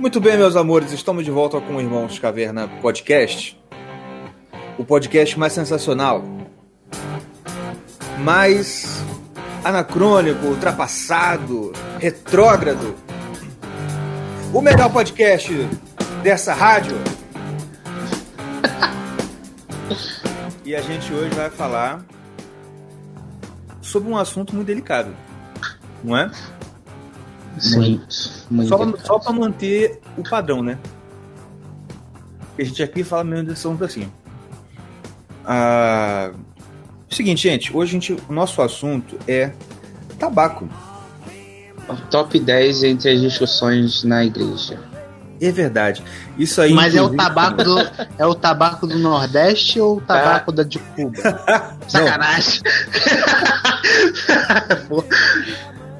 Muito bem, meus amores, estamos de volta com o Irmãos Caverna Podcast. O podcast mais sensacional, mais anacrônico, ultrapassado, retrógrado. O melhor podcast dessa rádio. E a gente hoje vai falar sobre um assunto muito delicado, não é? Muito, muito Só, delicado. só para manter o padrão, né? Porque a gente aqui fala mesmo de assunto assim. Ah, seguinte, gente, hoje a gente, o nosso assunto é tabaco. Top 10 entre as discussões na igreja. É verdade. Isso aí. Mas é o tabaco do é o tabaco do Nordeste ou o tabaco da de Cuba? Sacanagem.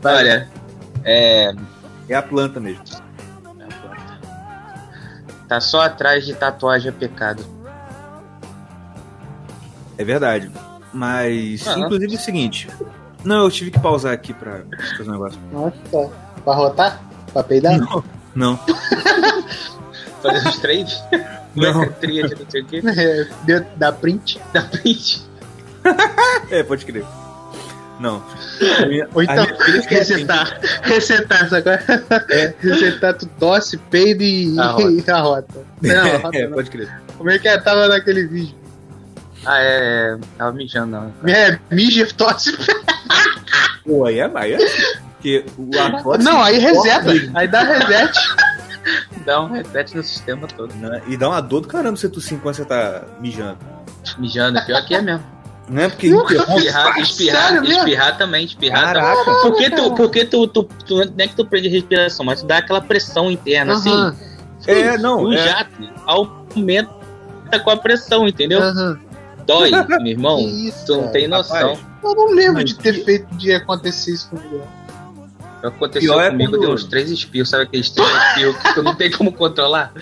Olha, é. É a planta mesmo. Tá só atrás de tatuagem é pecado. É verdade. Mas, Ah. inclusive, é o seguinte. Não, eu tive que pausar aqui pra fazer um negócio. Nossa, pra rotar? Pra peidar? Não, não. Fazer os três? Não. Tríade, não sei o quê. É, deu- Dá print? Dá print. É, pode crer. Não. Minha- Ou então, é resetar. Resetar, sacou? É. Resetar, tu tosse, peido e A rota. Não, a rota É, não. pode crer. Como é que é? Tava naquele vídeo? Ah, é. Tava mijando, não. É, mija, tosse. Pô, aí é, aí é. Porque o a tosse Não, aí reseta. Aí dá reset. Dá um reset no sistema todo. E dá uma dor do caramba você tossir enquanto você tá mijando. Mijando, pior que é mesmo. Não é porque interrompe. Espirrar, espirrar, espirrar também, espirrar também. Caraca. Porque tu, porque tu, tu, tu, não é que tu prende a respiração, mas tu dá aquela pressão interna, assim. É, não. o é- jato aumenta com a pressão, entendeu? Dói, meu irmão. Isso, Tu não tem noção. Rapaz, Eu não lembro Mas de ter feito de acontecer isso comigo. Aconteceu Pior é comigo, quando- deu uns três espirros, sabe aqueles três espirros que tu não tem como controlar?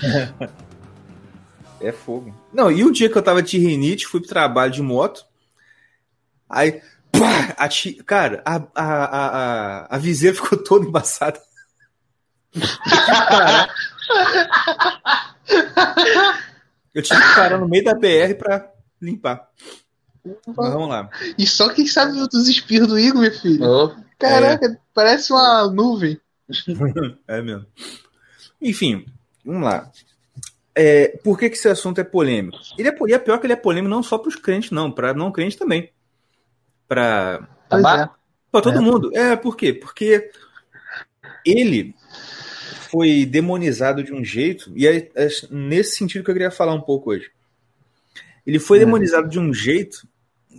É fogo. Não, e um dia que eu tava de rinite, fui pro trabalho de moto. Aí, pá, a ti- cara, a, a, a, a, a viseira ficou toda embaçada. Eu tive que parar no meio da BR pra limpar. Mas vamos lá. E só quem sabe dos espirros do Igor, meu filho. Ô, Caraca, parece uma nuvem. É mesmo. Enfim, vamos lá. É, por que, que esse assunto é polêmico? Ele é, e é pior que ele é polêmico não só para os crentes, não, para não crentes também. Para? Pra todo É. mundo. É, por quê? Porque ele foi demonizado de um jeito, e é, é nesse sentido que eu queria falar um pouco hoje. Ele foi É. demonizado de um jeito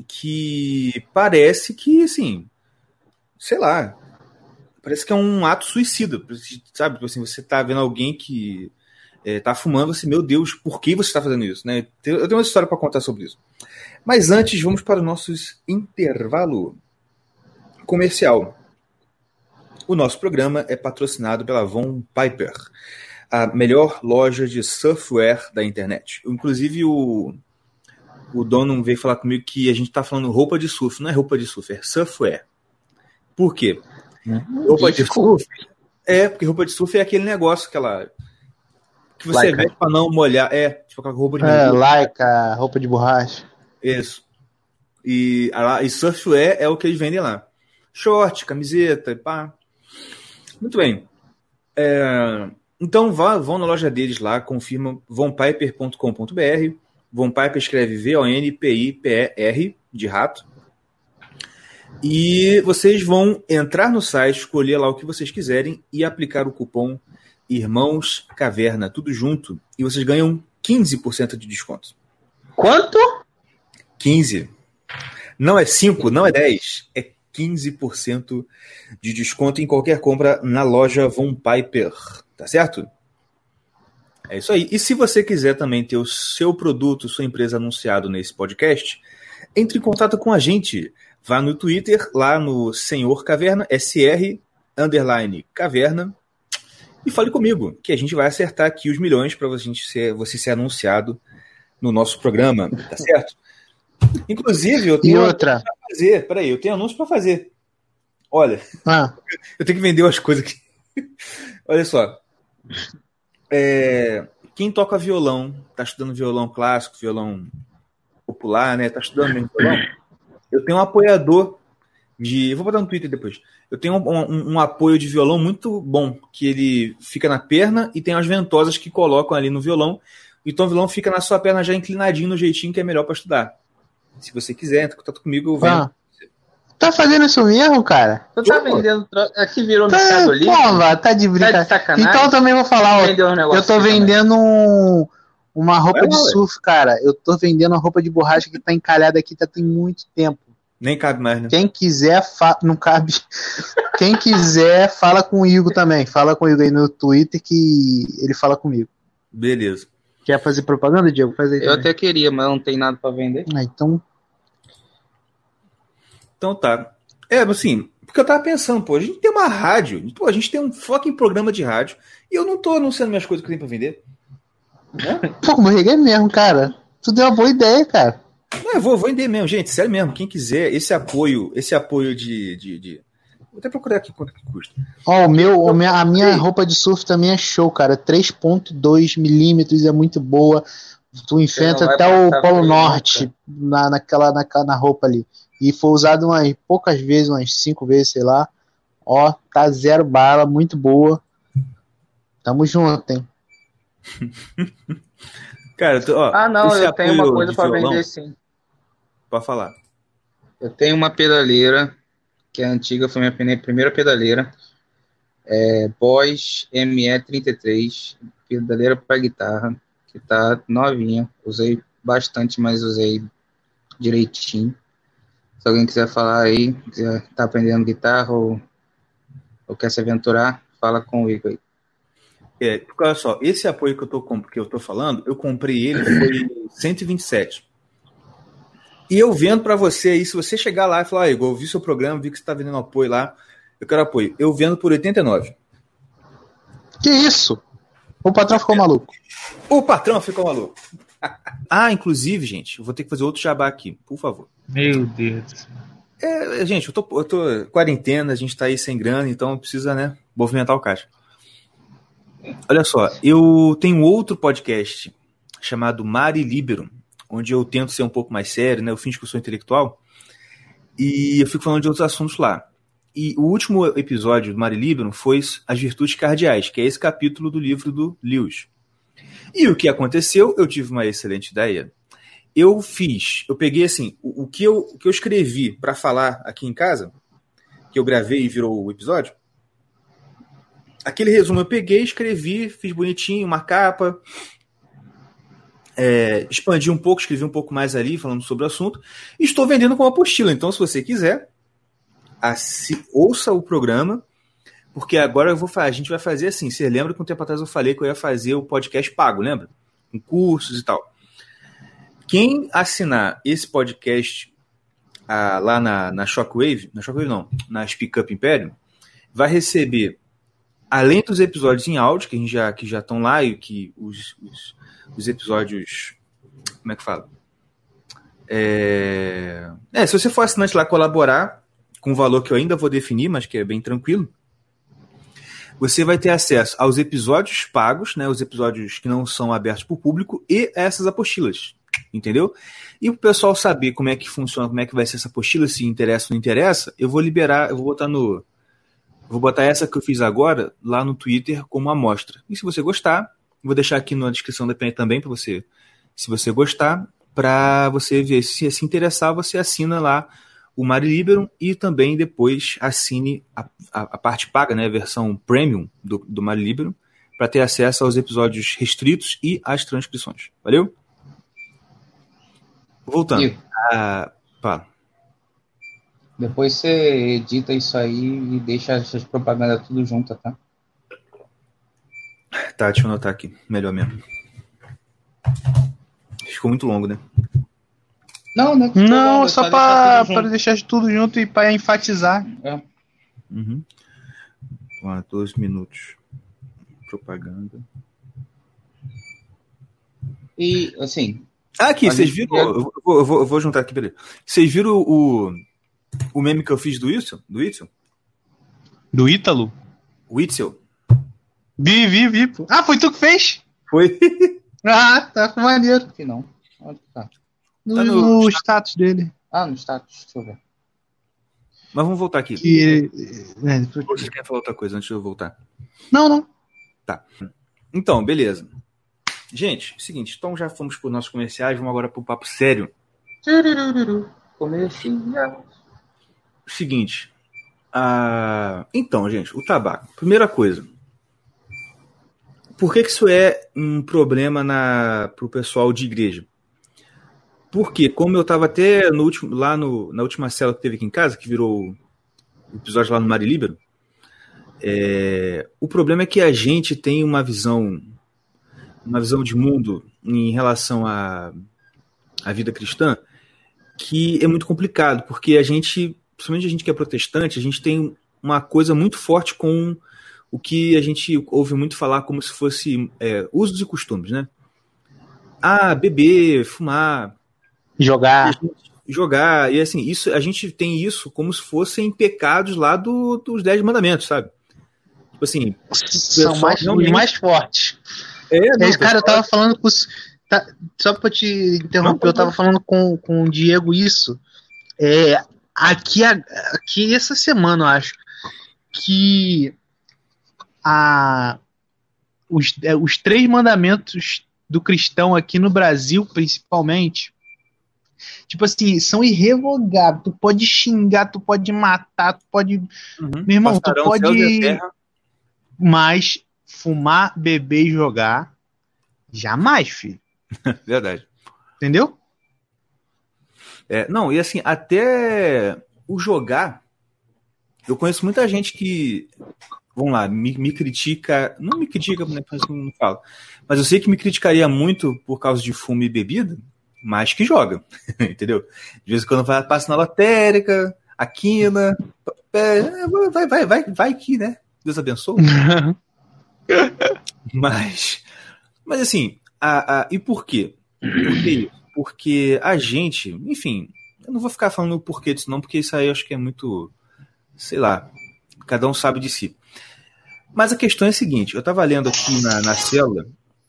que parece que, assim, sei lá, parece que é um ato suicida, sabe? Tipo assim, você tá vendo alguém que é, tá fumando, assim, meu Deus, por que você tá fazendo isso, né? Eu tenho uma história para contar sobre isso. Mas antes, vamos para os nossos intervalo comercial. O nosso programa é patrocinado pela Von Piper, a melhor loja de surfwear da internet. Inclusive, o, o dono veio falar comigo que a gente está falando roupa de surf. Não é roupa de surf, é surfwear. Por quê? Roupa de surf. É, porque roupa de surf é aquele negócio, aquela. Que você Lycra. vê pra não molhar. É, tipo aquela roupa de É, laica, roupa de borracha. Isso. E, a- e surfwear é o que eles vendem lá. Short, camiseta, e pá. Muito bem. É, então vá, vão na loja deles lá, confirmam vonpiper.com.br. Von Piper escreve V-O-N-P-I-P-E-R, de rato. E vocês vão entrar no site, escolher lá o que vocês quiserem e aplicar o cupom Irmãos Caverna, tudo junto, e vocês ganham 15% de desconto. Quanto? 15. Não é 5, não é 10, é 15% de desconto em qualquer compra na loja Von Piper, tá certo? É isso aí. E se você quiser também ter o seu produto, sua empresa anunciado nesse podcast, entre em contato com a gente. Vá no Twitter, lá no Senhor Caverna, SR underline Caverna, e fale comigo, que a gente vai acertar aqui os milhões para você ser, você ser anunciado no nosso programa, tá certo? Inclusive, eu E tenho outra. pra fazer. Peraí, eu tenho anúncio para fazer. Olha, Ah, eu tenho que vender umas coisas aqui. Olha só. É, quem toca violão, tá estudando violão clássico, violão popular, né? Tá estudando violão. Eu tenho um apoiador de. Vou botar no Twitter depois. Eu tenho um, um- um apoio de violão muito bom, que ele fica na perna e tem as ventosas que colocam ali no violão. Então o violão fica na sua perna já inclinadinho no jeitinho que é melhor para estudar. Se você quiser, entra em contato comigo, eu vendo. ah. Tá fazendo isso mesmo, cara? Tu tá vendendo. tro- Aqui virou Tá, Mercado Livre. porra, tá de Tá brincadeira. de sacanagem. Então eu também vou falar, ó, um negócio eu tô aqui também. vendendo um- uma roupa Vai de ué. surf, cara. Eu tô vendendo uma roupa de borracha que tá encalhada aqui tá tem muito tempo. Nem cabe mais, né? Quem quiser, fa... não cabe. Quem quiser, fala com o Igor também. Fala com o Igor aí no Twitter que ele fala comigo. Beleza. Quer fazer propaganda, Diego? Faz aí. Eu também. até queria, mas não tem nada pra vender. Ah, então, Então tá. É, assim, porque eu tava pensando, pô, a gente tem uma rádio, pô, a gente tem um fucking programa de rádio e eu não tô anunciando minhas coisas que eu tenho pra vender. pô, morreguei mesmo, cara. Tu deu uma boa ideia, cara. Não, eu vou, vou vender mesmo, gente, sério mesmo. Quem quiser, esse apoio, esse apoio de. de, de- Vou até procurar aqui quanto que custa. Ó, o meu, o minha- a minha roupa de surf também é show, cara. 3.2 milímetros é muito boa. Tu enfrenta até o Polo Norte na, naquela, na, na roupa ali. E foi usado umas poucas vezes, umas cinco vezes, sei lá. Ó, tá zero bala, muito boa. Tamo junto, hein? Cara, tô- ó, Ah, não, eu tenho uma coisa violão, vender sim. Pode falar. Eu tenho uma pedaleira, que é antiga, foi minha primeira pedaleira. É Boss ME33, pedaleira para guitarra, que tá novinha. Usei bastante, mas usei direitinho. Se alguém quiser falar aí, quiser tá aprendendo guitarra ou, ou quer se aventurar, fala com o Igor aí. É, porque olha só, esse apoio que eu tô, que eu tô falando, eu comprei ele, foi 127. E eu vendo pra você aí, se você chegar lá e falar, ah, Igor, eu vi seu programa, vi que você tá vendendo apoio lá, eu quero apoio. Eu vendo por 89. Que isso? O patrão ficou maluco. O patrão ficou maluco. ah, inclusive, gente, eu vou ter que fazer outro jabá aqui, por favor. Meu Deus. É, gente, eu tô, eu tô quarentena, a gente tá aí sem grana, então precisa, né, movimentar o caixa. Olha só, eu tenho outro podcast chamado Mari Libero, onde eu tento ser um pouco mais sério, né, eu finjo que eu sou intelectual, e eu fico falando de outros assuntos lá. E o último episódio do Mari Libero foi As Virtudes Cardeais, que é esse capítulo do livro do Lewis. E o que aconteceu? Eu tive uma excelente ideia. Eu fiz, eu peguei assim, o, o que, eu, o que eu escrevi para falar aqui em casa, que eu gravei e virou o episódio, aquele resumo eu peguei, escrevi, fiz bonitinho, uma capa, é, expandi um pouco, escrevi um pouco mais ali, falando sobre o assunto, estou vendendo como apostila. Então, se você quiser, assi- ouça o programa, porque agora eu vou a gente vai fazer assim. Você lembra que um tempo atrás eu falei que eu ia fazer o podcast pago, lembra? Com cursos e tal. Quem assinar esse podcast ah, lá na, na Shockwave, na Shockwave não, na Speak Up Imperium, vai receber, além dos episódios em áudio, que a gente já que já estão lá e que os, os, os episódios, como é que fala? É, é, se você for assinante lá colaborar com o valor que eu ainda vou definir, mas que é bem tranquilo, você vai ter acesso aos episódios pagos, né, os episódios que não são abertos para o público e essas apostilas, entendeu? E o pessoal saber como é que funciona, como é que vai ser essa apostila, se interessa ou não interessa, eu vou liberar, eu vou botar no, vou botar essa que eu fiz agora lá no Twitter como amostra. E se você gostar, vou deixar aqui na descrição da PN também para você, se você gostar, para você ver se se interessar, você assina lá o Mari Liberum e também depois assine a, a, a parte paga, né, a versão premium do, do Mari Liberum, para ter acesso aos episódios restritos e às transcrições. Valeu? Voltando. Ah, pá. Depois você edita isso aí e deixa essas propagandas tudo junto, tá? Tá, deixa eu anotar aqui. Melhor mesmo. Ficou muito longo, né? Não, né? Não, é só deixar pra junto. deixar tudo junto e pra enfatizar. Uhum. Ó, 12 minutos. Propaganda. E, assim, Ah, aqui, vocês viram. Eu vou, eu, vou, eu vou juntar aqui, peraí. Vocês viram o, o meme que eu fiz do Witzel? Do Witzel? Do Ítalo? Witzel? Vi, vi, vi. pô. Ah, foi tu que fez? Foi. Ah, tá maneiro. Aqui não. Onde que tá? No, Tá no- no status dele. Ah, no status. Deixa eu ver. Mas vamos voltar aqui. Que, é, depois- Ou Vocês querem falar outra coisa antes de eu voltar? Não, não. Então, beleza. Gente, seguinte, então já fomos para os nossos comerciais, vamos agora para o papo sério. Turururu. Comercial. Seguinte. ah, Então, gente, o tabaco. Primeira coisa. Por que, que isso é um problema para o pessoal de igreja? Porque, como eu estava até no último, lá no, na última cela que teve aqui em casa, que virou episódio lá no Mari Líbero, é, o problema é que a gente tem uma visão, uma visão de mundo em relação à, à vida cristã que é muito complicado, porque a gente, principalmente a gente que é protestante, a gente tem uma coisa muito forte com o que a gente ouve muito falar como se fosse é, usos e costumes, né? Ah, beber, fumar, Jogar. jogar, e assim, isso a gente tem isso como se fossem pecados lá do, dos Dez Mandamentos, sabe? Tipo assim, São mais, os realmente- mais fortes. é, Esse cara, eu tava falando com os. tá- só pra te interromper, Não, eu tava falando com, com o Diego isso. É, aqui, aqui essa semana, eu acho. Que a, os, é, os três mandamentos do cristão aqui no Brasil, principalmente. Tipo assim, são irrevogáveis. Tu pode xingar, tu pode matar, tu pode. Uhum. Meu irmão, tu pode-. Mas fumar, beber e jogar. Jamais, filho. Verdade. Entendeu? É, não, e assim, até o jogar, eu conheço muita gente que, vamos lá, me, me critica, não me critica, né, como não falo, mas eu sei que me criticaria muito por causa de fumo e bebida, mas que joga, entendeu? De vez em quando vai, passa na lotérica, a quina, é, vai, vai, vai, vai que, né? Deus abençoe. Mas, mas assim, a, a, e por quê? Por que isso? Porque a gente, enfim, eu não vou ficar falando o porquê disso não, porque isso aí eu acho que é muito, sei lá, cada um sabe de si. Mas a questão é a seguinte, eu estava lendo aqui na, na célula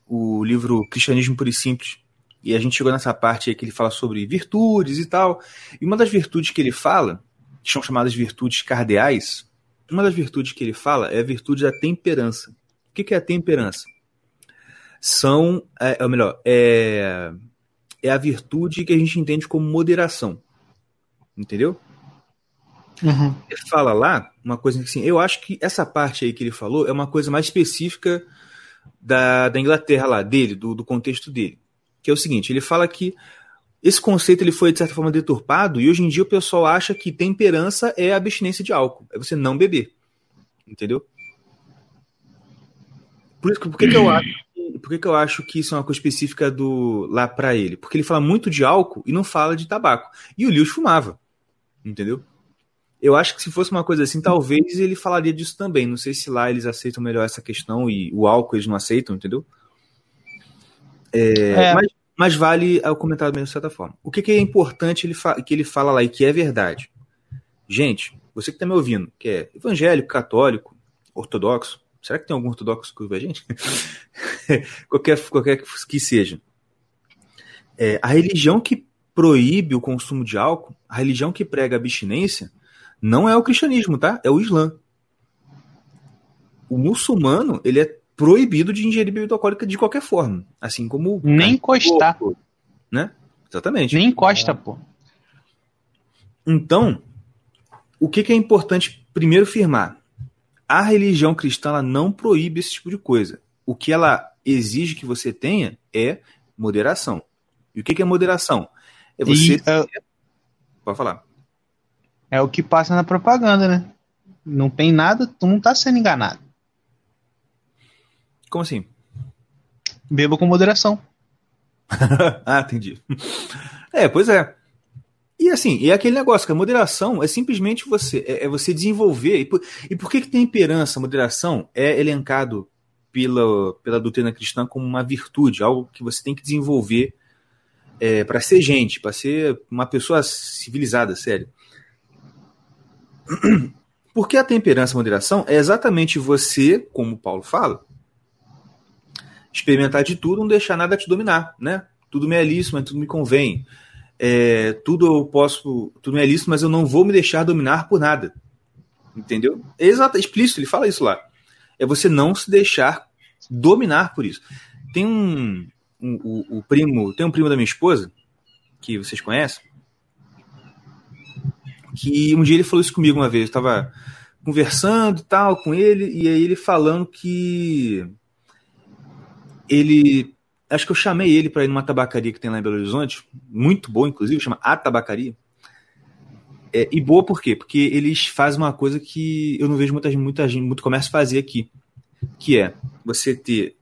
o livro Cristianismo Puro e Simples, e a gente chegou nessa parte aí que ele fala sobre virtudes e tal, e uma das virtudes que ele fala, que são chamadas virtudes cardeais, uma das virtudes que ele fala é a virtude da temperança. O que, que é a temperança? São, é, ou melhor, é, é a virtude que a gente entende como moderação. Entendeu? Uhum. Ele fala lá uma coisa assim, eu acho que essa parte aí que ele falou é uma coisa mais específica da, da Inglaterra lá, dele, do, do contexto dele. Que é o seguinte, ele fala que esse conceito ele foi de certa forma deturpado e hoje em dia o pessoal acha que temperança é abstinência de álcool, é você não beber. Entendeu? Por, isso, por, que, que, eu acho, que- por que, que eu acho que isso é uma coisa específica do lá pra ele? Porque ele fala muito de álcool e não fala de tabaco. E o Lewis fumava. Entendeu? Eu acho que se fosse uma coisa assim, talvez ele falaria disso também. Não sei se lá eles aceitam melhor essa questão e o álcool eles não aceitam, entendeu? É, É. Mas, mas vale o comentário mesmo de certa forma. O que, que é importante ele que ele fala lá e que é verdade? Gente, você que está me ouvindo, que é evangélico, católico, ortodoxo, será que tem algum ortodoxo que ouve a gente? qualquer, qualquer que seja. É, a religião que proíbe o consumo de álcool, a religião que prega abstinência, não é o cristianismo, tá? É o Islã. O muçulmano, ele é proibido de ingerir bebida alcoólica de qualquer forma. Assim como. o Nem encostar. Né? Exatamente. Nem encosta, pô. Então, o que, que é importante primeiro firmar? A religião cristã ela não proíbe esse tipo de coisa. O que ela exige que você tenha é moderação. E o que, que é moderação? É você. E, é, Pode falar. é o que passa na propaganda, né? Não tem nada, tu não tá sendo enganado. Como assim? Beba com moderação. ah, entendi. É, pois é. E assim, e é aquele negócio que a moderação é simplesmente você, é, é você desenvolver. E por, e por que, que temperança, moderação, é elencado pela, pela doutrina cristã como uma virtude, algo que você tem que desenvolver é, para ser gente, para ser uma pessoa civilizada, sério. Porque a temperança e moderação é exatamente você, como Paulo fala, experimentar de tudo, não deixar nada te dominar, né? Tudo me é lícito, mas tudo me convém. É, tudo eu posso, tudo é lícito, mas eu não vou me deixar dominar por nada. Entendeu? É exato, é explícito, ele fala isso lá. É você não se deixar dominar por isso. Tem um, um o, primo, tem um primo da minha esposa que vocês conhecem, que um dia ele falou isso comigo uma vez. Eu estava conversando tal com ele, e aí ele falando que ele. Acho que eu chamei ele para ir numa tabacaria que tem lá em Belo Horizonte, muito boa, inclusive, chama A Tabacaria. É, e boa por quê? Porque eles fazem uma coisa que eu não vejo muita, muita gente, muito comércio fazer aqui, que é você ter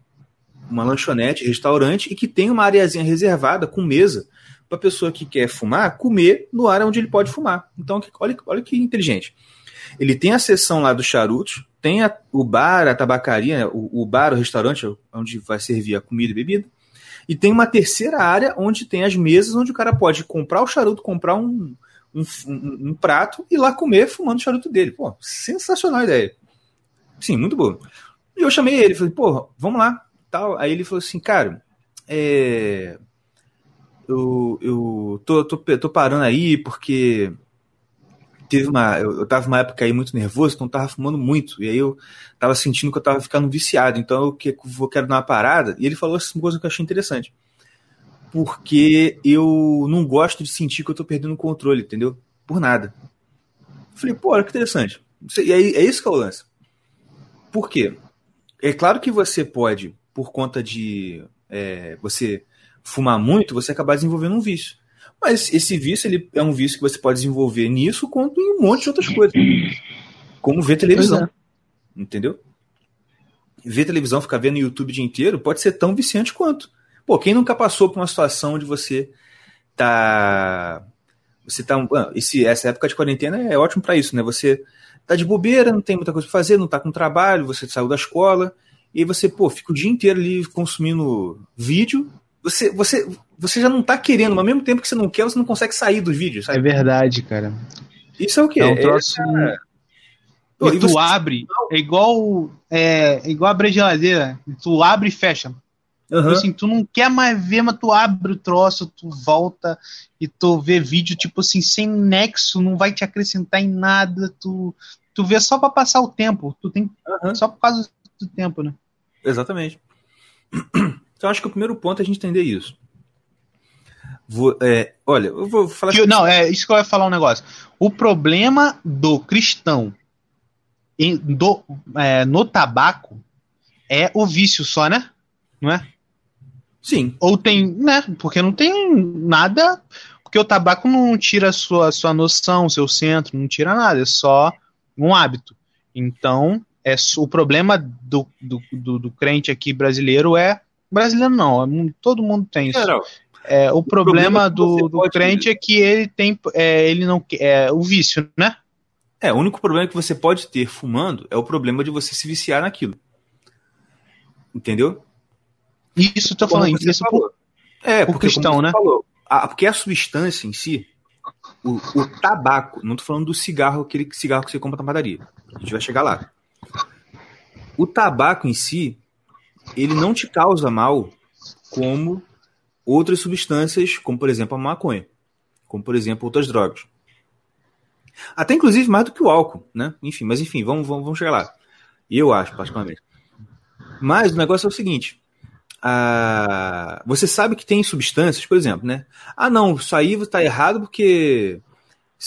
uma lanchonete, restaurante e que tem uma areazinha reservada com mesa para pessoa que quer fumar comer no área onde ele pode fumar. Então, olha, olha que inteligente. Ele tem a seção lá do charuto, tem a, o bar, a tabacaria, o, o, bar, o restaurante, onde vai servir a comida e bebida. E tem uma terceira área onde tem as mesas onde o cara pode comprar o charuto, comprar um, um, um, um prato e lá comer fumando o charuto dele. Pô, sensacional a ideia. Sim, muito boa. E eu chamei ele, falei, pô, vamos lá. Tal. Aí ele falou assim, cara, é, eu, eu tô, tô, tô parando aí porque teve uma. Eu, eu tava numa época aí muito nervoso, então tava fumando muito. E aí eu tava sentindo que eu tava ficando viciado. Então eu, que, eu quero dar uma parada. E ele falou essa coisa que eu achei interessante. Porque eu não gosto de sentir que eu tô perdendo o controle, entendeu? Por nada. Falei, pô, olha que interessante. E aí, é isso que é o lance. Por quê? É claro que você pode, por conta de é, você fumar muito, você acabar desenvolvendo um vício. Mas esse vício ele é um vício que você pode desenvolver nisso quanto em um monte de outras coisas. Como ver televisão. É. Entendeu? Ver televisão, ficar vendo YouTube o dia inteiro, pode ser tão viciante quanto. Pô, quem nunca passou por uma situação onde você tá. Você tá. Esse, essa época de quarentena é ótimo para isso, né? Você tá de bobeira, não tem muita coisa pra fazer, não tá com trabalho, você saiu da escola, e aí você, pô, fica o dia inteiro ali consumindo vídeo, você, você, você já não tá querendo, mas ao mesmo tempo que você não quer, você não consegue sair dos vídeos, sabe? É verdade, cara. Isso é o quê? É um troço. É, Pô, e tu você... abre, é igual, é, é igual abrir geladeira. Tu abre e fecha. Uhum. Assim, tu não quer mais ver, mas tu abre o troço, tu volta e tu vê vídeo, tipo assim, sem nexo, não vai te acrescentar em nada, tu, tu vê só para passar o tempo. Tu tem. Uhum. Só por causa do tempo, né? Exatamente. Então, acho que o primeiro ponto é a gente entender isso. Vou, é, olha, eu vou falar. Que, não, é isso que eu ia falar um negócio. O problema do cristão em, do, é, no tabaco é o vício só, né? Não é? Sim. Ou tem, né? Porque não tem nada. Porque o tabaco não tira a sua, sua noção, seu centro, não tira nada, é só um hábito. Então, é, o problema do, do, do, do crente aqui brasileiro é Brasileiro não, é todo mundo tem isso. É, o, o, problema, problema do, do crente é que ele tem. É, ele não é o vício, né? É, o único problema que você pode ter fumando é o problema de você se viciar naquilo. Entendeu? Isso, tô falando isso por, é, por porque, cristão, né? Falou, a, porque a substância em si, o, o, tabaco, não tô falando do cigarro, aquele cigarro que você compra na padaria. A gente vai chegar lá. O tabaco em si, ele não te causa mal como outras substâncias, como por exemplo a maconha, como por exemplo outras drogas. Até inclusive mais do que o álcool, né? Enfim, mas enfim, vamos, vamos, vamos chegar lá. Eu acho, particularmente. Mas o negócio é o seguinte: ah, você sabe que tem substâncias, por exemplo, né? Ah, não, isso aí está errado porque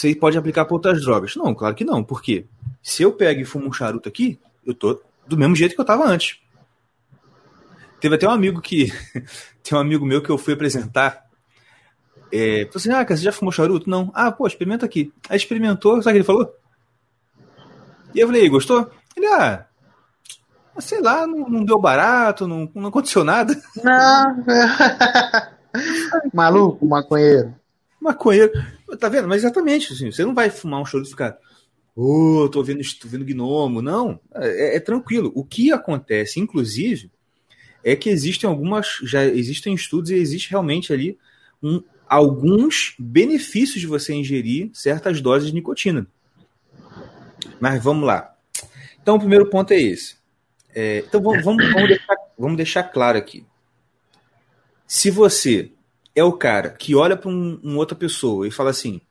aí pode aplicar para outras drogas. Não, claro que não. Por quê? Se eu pego e fumo um charuto aqui, eu tô do mesmo jeito que eu estava antes. Teve até um amigo que. tem um amigo meu que eu fui apresentar. É, falou assim: Ah, cara, você já fumou charuto? Não. Ah, pô, experimenta aqui. Aí experimentou, sabe o que ele falou? E eu falei: Gostou? Ele, ah, sei lá, não, não deu barato, não, não aconteceu nada. Não. Maluco, maconheiro. Maconheiro. Tá vendo? Mas exatamente, assim, você não vai fumar um charuto e ficar. Ô, oh, tô vendo, tô vendo gnomo. Não, é, é, tranquilo. O que acontece, inclusive, é que existem algumas, já existem estudos e existe realmente ali um, alguns benefícios de você ingerir certas doses de nicotina. Mas vamos lá. Então, o primeiro ponto é esse. É, então, vamos, vamos, vamos, deixar, vamos deixar claro aqui. Se você é o cara que olha para um, um, outra pessoa e fala assim: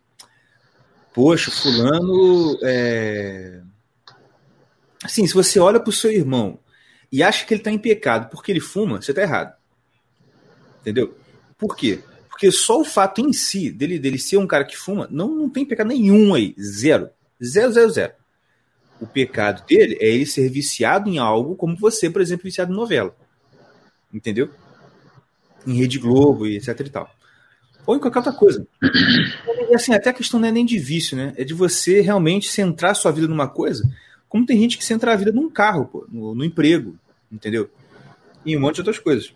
Poxa, Fulano. É... Assim, se você olha para o seu irmão e acha que ele está em pecado porque ele fuma, você está errado. Entendeu? Por quê? Porque só o fato em si dele, dele ser um cara que fuma não, não tem pecado nenhum aí. Zero. Zero, zero, zero. O pecado dele é ele ser viciado em algo como você, por exemplo, viciado em novela. Entendeu? Em Rede Globo e etc e tal. Ou em qualquer outra coisa. E assim, até a questão não é nem de vício, né? É de você realmente centrar sua vida numa coisa, como tem gente que centra a vida num carro, pô, no, no emprego, entendeu? E um monte de outras coisas.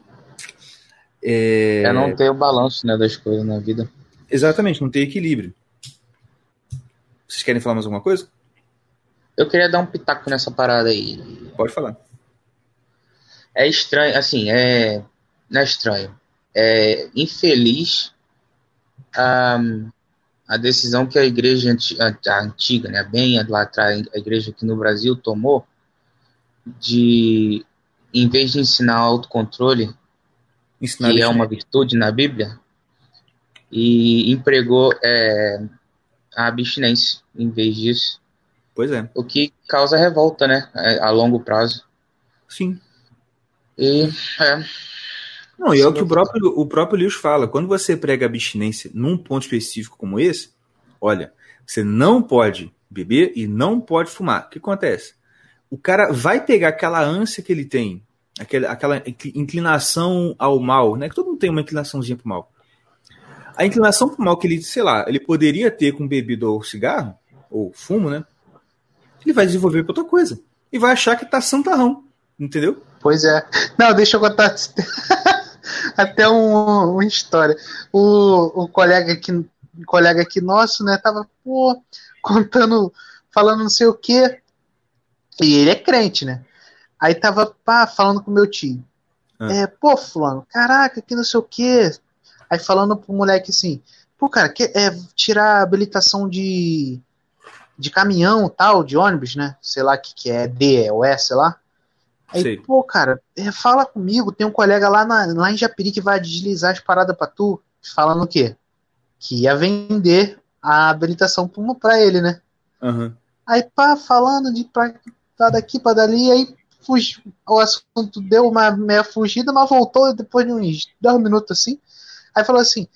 É... é não ter o balanço né, das coisas na vida. Exatamente, não ter equilíbrio. Vocês querem falar mais alguma coisa? Eu queria dar um pitaco nessa parada aí. Pode falar. É estranho, assim, é. Não é estranho. É infeliz a, a decisão que a igreja a antiga, né, bem lá atrás, a igreja aqui no Brasil tomou de, em vez de ensinar autocontrole, ensinar que é uma virtude na Bíblia, e empregou é, a abstinência em vez disso. Pois é. O que causa revolta, né? É, a longo prazo. Sim. E é. Não, e é o que o próprio, o próprio Lewis fala. Quando você prega abstinência num ponto específico como esse, olha, você não pode beber e não pode fumar. O que acontece? O cara vai pegar aquela ânsia que ele tem, aquela, aquela inclinação ao mal, né? Que todo mundo tem uma inclinaçãozinha pro mal. A inclinação pro mal que ele, sei lá, ele poderia ter com bebido ou cigarro, ou fumo, né? ele vai desenvolver para outra coisa. E vai achar que tá santarrão. Entendeu? Pois é. Não, deixa eu contar até um, uma história. O, o colega aqui, um colega aqui nosso, né, tava, pô, contando, falando não sei o quê. E ele é crente, né? Aí tava, pá, falando com meu tio. Ah. É, pô, fulano, caraca, que não sei o quê. Aí falando pro moleque assim, pô, cara, que, é tirar a habilitação de de caminhão tal, de ônibus, né? Sei lá o que, que é, D ou S, sei lá. Aí, Sei. pô, cara, é, fala comigo, tem um colega lá, na, lá em Japiri que vai deslizar as paradas pra tu, falando o quê? Que ia vender a habilitação pra ele, né? Uhum. Aí, pá, falando de pra, pra daqui pra dali, aí fugi, o assunto deu uma meia fugida, mas voltou depois de uns dois minutos assim. Aí falou assim: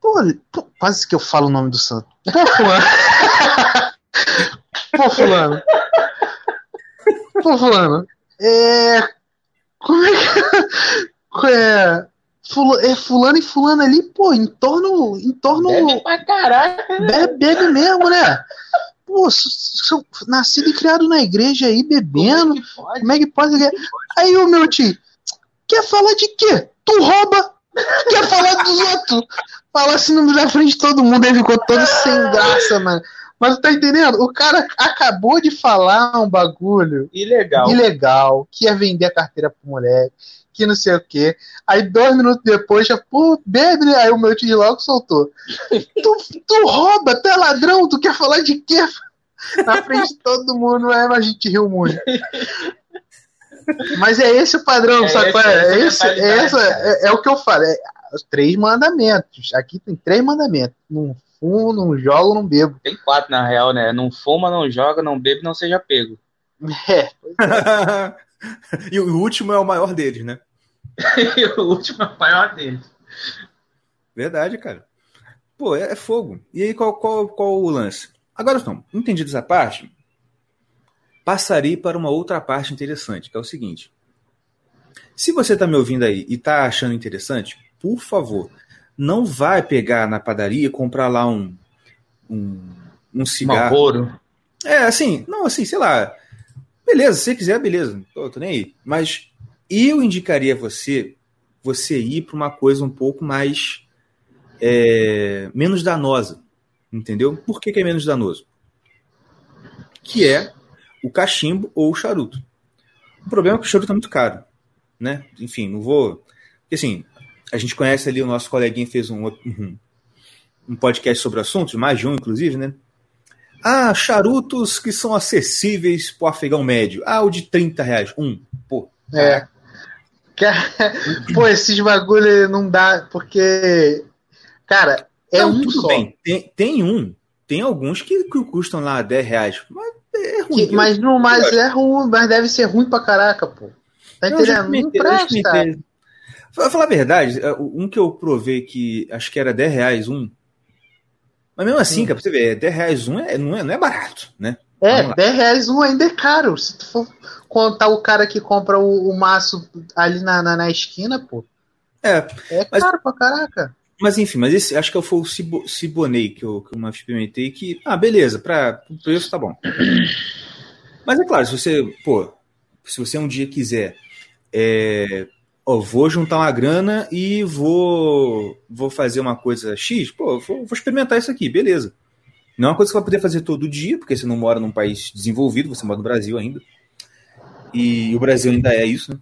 Pô, pô, quase que eu falo o nome do santo. Pô, fulano. pô, fulano. Pô, fulano. É. Como é que. É. Fulano, é fulano e fulano ali, pô, em torno. Em torno. Bebe pra caraca, né? Bebe, bebe mesmo, né? Pô, sou nascido e criado na igreja aí, bebendo. Como é que pode? Como é que pode? Aí o meu tio, quer falar de quê? Tu rouba, quer falar dos outros. Fala assim na frente de todo mundo, ele ficou todo sem graça, mano. Mas tá entendendo? O cara acabou de falar um bagulho ilegal. Ilegal, que ia vender a carteira pro moleque, que não sei o quê. Aí dois minutos depois já, pô, bebe? Aí o meu tio logo soltou. tu, tu rouba, tu é ladrão, tu quer falar de quê? Na frente de todo mundo, é, mas a gente riu muito. Mas é esse o padrão, é sabe? Esse, é, esse, é, esse, é, é, o que eu falo. É, os três mandamentos. Aqui tem três mandamentos. Não fumo, não jogo, não bebo. Tem quatro, na real, né? Não fuma, não joga, não bebe, não seja pego. É. é. e o último é o maior deles, né? o último é o maior deles. Verdade, cara. Pô, é, é fogo. E aí, qual, qual, qual o lance? Agora, então, entendido essa parte, passarei para uma outra parte interessante, que é o seguinte. Se você está me ouvindo aí e está achando interessante, por favor, não vai pegar na padaria e comprar lá um, um, um cigarro. É, assim, não, assim, sei lá. Beleza, se você quiser, beleza. Tô, tô nem aí. Mas eu indicaria você você ir para uma coisa um pouco mais é, menos danosa, entendeu? Por que, que, é menos danoso? Que é o cachimbo ou o charuto. O problema é que o charuto é muito caro, né? Enfim, não vou. Porque assim, a gente conhece ali o nosso coleguinha fez um, um, um podcast sobre o assunto, mais de um, inclusive, né? Ah, charutos que são acessíveis pro afegão médio. Ah, o de 30 reais. Um. Pô. É. Pô, esses bagulho não dá, porque. Cara, é não, um tudo só. bem. Tem, tem um. Tem alguns que, que custam lá 10 reais. Mas é ruim. Que, mas não, mas é ruim, mas deve ser ruim pra caraca, pô. Tá entendendo? Não, não presta. Pra falar a verdade, é, um que eu provei que acho que era 10 reais um. Mas mesmo assim, cara, pra você ver, 10 reais um é, não, é, não é barato, né? É, 10 reais um ainda é caro. Se tu for contar o cara que compra o, o maço ali na, na, na, esquina, pô. É. É mas, caro pra caraca. Mas enfim, mas esse acho que foi o Cibo, Cibonei que eu, que eu experimentei, que, ah, beleza, para o preço tá bom. Mas é claro, se você, pô, se você um dia quiser é, ó, vou juntar uma grana e vou vou fazer uma coisa X, pô, vou, vou, experimentar isso aqui, beleza. Não é uma coisa que você vai poder fazer todo dia, porque você não mora num país desenvolvido, você mora no Brasil ainda. E o Brasil ainda é isso, né?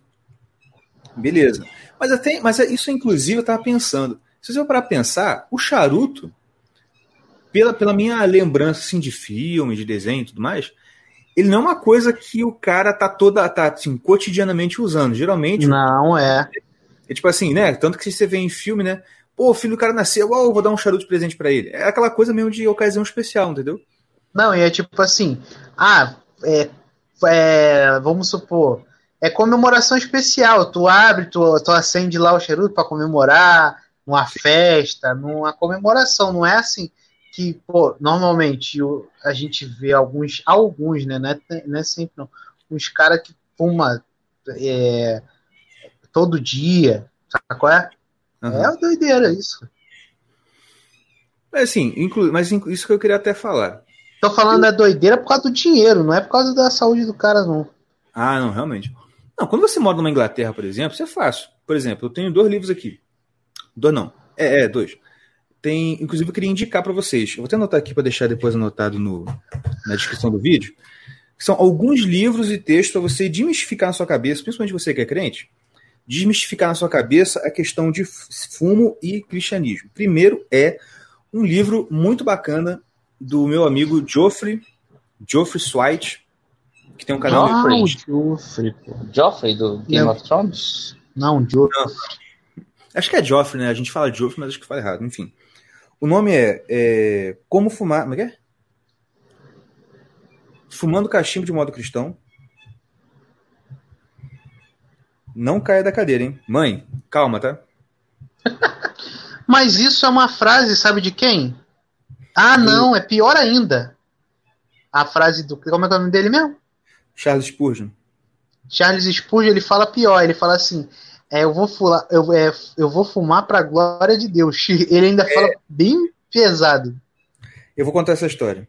Beleza. Mas, até, mas isso, inclusive, eu estava pensando. Se você parar pensar, o charuto, pela, pela minha lembrança assim, de filme, de desenho e tudo mais, ele não é uma coisa que o cara tá toda, tá assim, cotidianamente usando. Geralmente. Não é. É tipo assim, né? Tanto que você vê em filme, né? Pô, o filho do cara nasceu, oh, vou dar um charuto de presente para ele. É aquela coisa mesmo de ocasião especial, entendeu? Não, e é tipo assim, ah, é, é, vamos supor, é comemoração especial. Tu abre, tu, tu acende lá o charuto para comemorar, numa festa, numa comemoração. Não é assim, que, pô, normalmente a gente vê alguns, alguns, né? Não é, não é sempre não. Uns caras que fuma é, todo dia, sabe qual é? Uhum. É doideira isso. É assim, inclu mas isso que eu queria até falar. Tô falando eu... é doideira por causa do dinheiro, não é por causa da saúde do cara, não. Ah, não, realmente. Não, quando você mora numa Inglaterra, por exemplo, isso é fácil. Por exemplo, eu tenho dois livros aqui. Dois não. É, é, dois tem, inclusive eu queria indicar para vocês. Eu vou até anotar aqui para deixar depois anotado no, na descrição do vídeo. São alguns livros e textos para você desmistificar na sua cabeça, principalmente você que é crente, desmistificar na sua cabeça a questão de fumo e cristianismo. Primeiro é um livro muito bacana do meu amigo Geoffrey, Geoffrey Swite, que tem um canal ah, no Geoffrey, Geoffrey do Game Não. of Thrones? Não, Geoffrey. Não. Acho que é Geoffrey, né? A gente fala Geoffrey, mas acho que fala errado. Enfim. O nome é, é Como Fumar. Como é que é? Fumando cachimbo de modo cristão. Não caia da cadeira, hein? Mãe, calma, tá? Mas isso é uma frase, sabe de quem? Ah, não, é pior ainda. A frase do. Como é, é o nome dele mesmo? Charles Spurgeon. Charles Spurgeon, ele fala pior, ele fala assim: é, eu, vou fumar, eu, é, eu vou fumar pra glória de Deus. Ele ainda é... fala bem pesado. Eu vou contar essa história.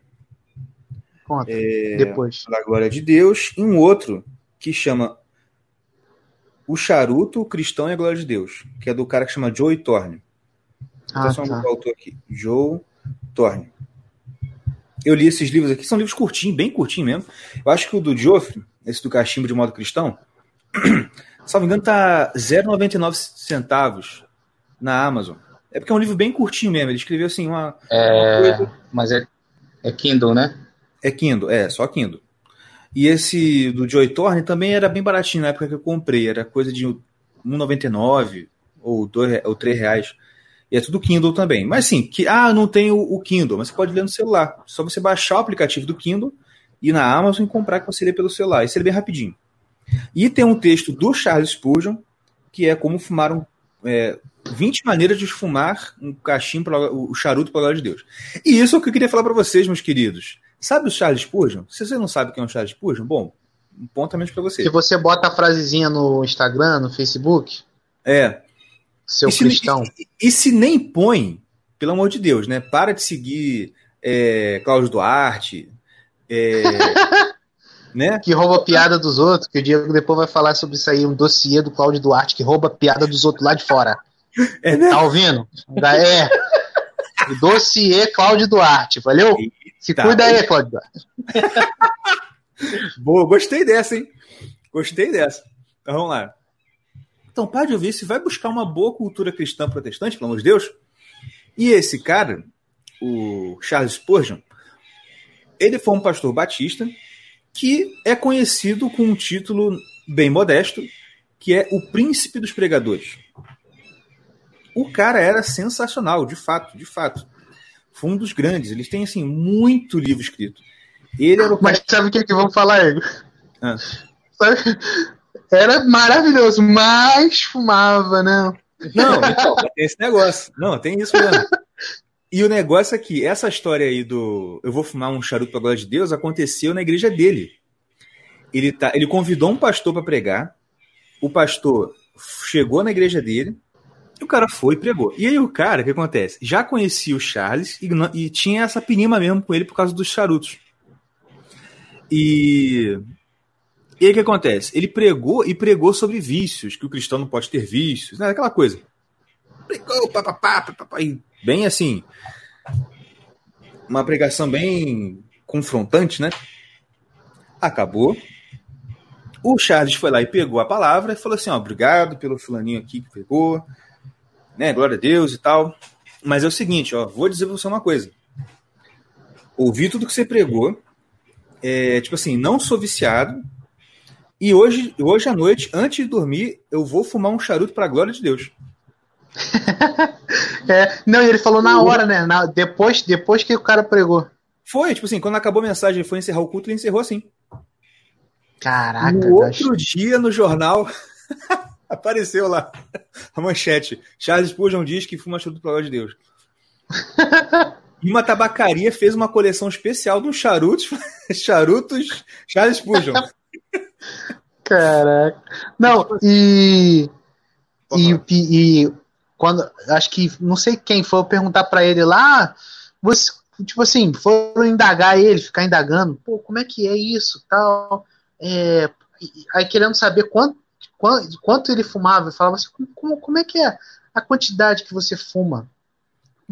Conta, é, depois. Pra glória de Deus. E um outro que chama O Charuto, o Cristão e a Glória de Deus, que é do cara que chama Joe Thorne. Ah, só tá. autor aqui. Joe Thorne. Eu li esses livros aqui, são livros curtinhos, bem curtinhos mesmo. Eu acho que o do Joffre, esse do Cachimbo de Modo Cristão, salvo engano, tá 0,99 centavos na Amazon. É porque é um livro bem curtinho mesmo. Ele escreveu assim uma. É, uma coisa... Mas é, é Kindle, né? É Kindle, é, só Kindle. E esse do Joy Thorne também era bem baratinho na época que eu comprei. Era coisa de 1,99 ou, 2, ou 3 reais. E é tudo Kindle também. Mas sim, que, ah, não tem o, o, Kindle, mas você pode ler no celular. Só você baixar o aplicativo do Kindle, ir na Amazon e comprar que você lê pelo celular. Isso é bem rapidinho. E tem um texto do Charles Spurgeon, que é como fumar um, é, 20 maneiras de fumar um cachimbo, o charuto para glória de Deus. E isso é o que eu queria falar para vocês, meus queridos. Sabe o Charles Spurgeon? Se você não sabe quem é o Charles Spurgeon, bom, um ponto também para você. Que você bota a frasezinha no Instagram, no Facebook. É. Seu e cristão. Se, e, e, se nem põe, pelo amor de Deus, né? Para de seguir é, Cláudio Duarte. É, né? Que rouba piada dos outros, que o Diego depois vai falar sobre isso aí, um dossiê do Cláudio Duarte que rouba piada dos outros lá de fora. É, né? Tá ouvindo? É. O dossiê Cláudio Duarte, valeu? Eita. Se cuida aí, Cláudio Duarte. Boa, gostei dessa, hein? Gostei dessa. Então vamos lá. Então, para de ouvir, se vai buscar uma boa cultura cristã protestante, pelo amor de Deus. E esse cara, o Charles Spurgeon, ele foi um pastor batista que é conhecido com um título bem modesto, que é o príncipe dos pregadores. O cara era sensacional, de fato, de fato. Foi um dos grandes. Eles têm assim muito livro escrito. Ele era o Mas sabe o que, que vamos falar, Ego? Ah. Era maravilhoso, mas fumava, né? Não, então, tem esse negócio. Não, tem isso mesmo. E o negócio é que essa história aí do eu vou fumar um charuto para glória de Deus aconteceu na igreja dele. Ele, tá, ele convidou um pastor para pregar. O pastor chegou na igreja dele. E o cara foi e pregou. E aí o cara, o que acontece? Já conhecia o Charles e, e tinha essa pinima mesmo com ele por causa dos charutos. E e aí o que acontece? Ele pregou e pregou sobre vícios, que o cristão não pode ter vícios, né? aquela coisa. Pregou, papapá, papapá, e bem assim. Uma pregação bem confrontante, né? Acabou. O Charles foi lá e pegou a palavra e falou assim: ó, obrigado pelo fulaninho aqui que pegou, né? Glória a Deus e tal. Mas é o seguinte, ó, vou dizer pra você uma coisa. Ouvi tudo que você pregou. É, tipo assim, não sou viciado, e hoje, hoje à noite, antes de dormir, eu vou fumar um charuto para a glória de Deus. é, não, ele falou na hora, né? Na, depois, depois que o cara pregou. Foi, tipo assim, quando acabou a mensagem, foi encerrar o culto, ele encerrou assim. Caraca. No outro dia, no jornal, apareceu lá a manchete. Charles Spurgeon diz que fuma charuto para a glória de Deus. E uma tabacaria fez uma coleção especial dos charutos, charutos Charles Spurgeon. Caraca. Não, e. E, e, e, quando. Acho que. Não sei quem foi perguntar para ele lá. Você, tipo assim, foram indagar ele, ficar indagando. Pô, como é que é isso? Tal. É, aí querendo saber quanto, quanto, quanto ele fumava. Eu falava assim: como, como é que é a quantidade que você fuma?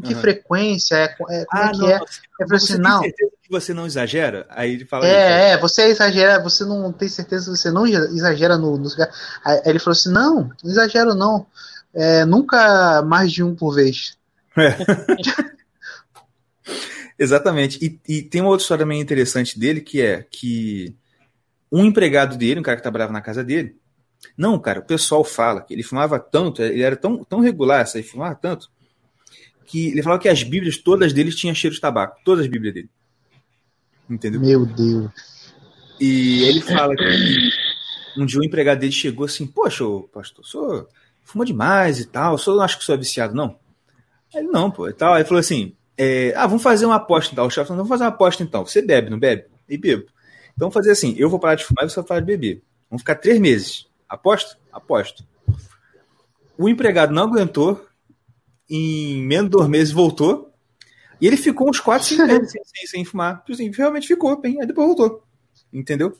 que uhum. frequência é, é como é ah, é que não, é? É você não. Tem certeza que você não exagera? Aí ele fala. É, isso, é, você exagera, você não tem certeza que você não exagera no, no Aí ele falou assim: não, não exagero não. É, nunca mais de um por vez. É. Exatamente. E, e, tem uma outra história também interessante dele, que é que um empregado dele, um cara que trabalhava na casa dele, não, cara, o pessoal fala que ele fumava tanto, ele era tão, tão regular, ele fumava tanto, que ele falava que as Bíblias todas deles tinham cheiro de tabaco, todas as Bíblias dele. Entendeu? Meu Deus. E ele fala que um dia o empregado dele chegou assim: Poxa, pastor, sou fuma demais e tal, eu não acho que sou viciado, não. Ele não, pô, e tal. Aí falou assim: é, Ah, vamos fazer uma aposta então. O chefe falou: Vamos fazer uma aposta então. Você bebe, não bebe? E bebo. Então vamos fazer assim: eu vou parar de fumar e você vai parar de beber. Vamos ficar três meses. Aposto? Aposto. O empregado não aguentou, em menos de dois meses voltou. E ele ficou uns 4, 5 meses sem, sem, sem, fumar. Tipo assim, realmente ficou, bem, aí depois voltou. Entendeu?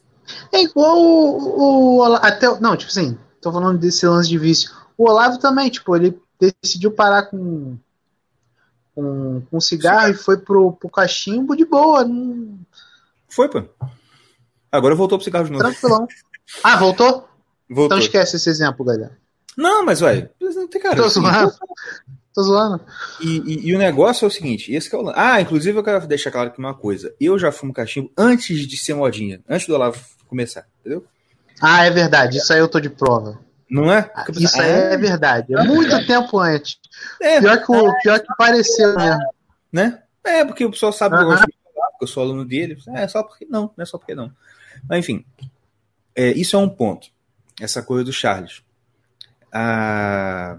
É igual o, o, até Não, tipo assim, tô falando desse lance de vício. O Olavo também, tipo, ele decidiu parar com. com, com cigarro Sim. e foi pro, pro cachimbo de boa. Não... Foi, pô. Agora voltou pro cigarro de novo. Tranquilão. Ah, voltou? Voltou. Então esquece esse exemplo, galera. Não, mas ué, não tem cara. Tô zoando. Tô zoando. E, e, e, o negócio é o seguinte: esse é o... Ah, inclusive eu quero deixar claro aqui uma coisa. Eu já fumo cachimbo antes de ser modinha, antes do Olavo começar, entendeu? Ah, é verdade. Isso aí eu tô de prova. Não é? Ah, isso aí é verdade. É muito tempo antes. É, pior, que o, pior que pareceu mesmo. Né? É, porque o pessoal sabe que eu gosto de falar, porque eu sou aluno dele. É só porque não, não é só porque não. Mas enfim, é, isso é um ponto. Essa coisa do Charles. Ah,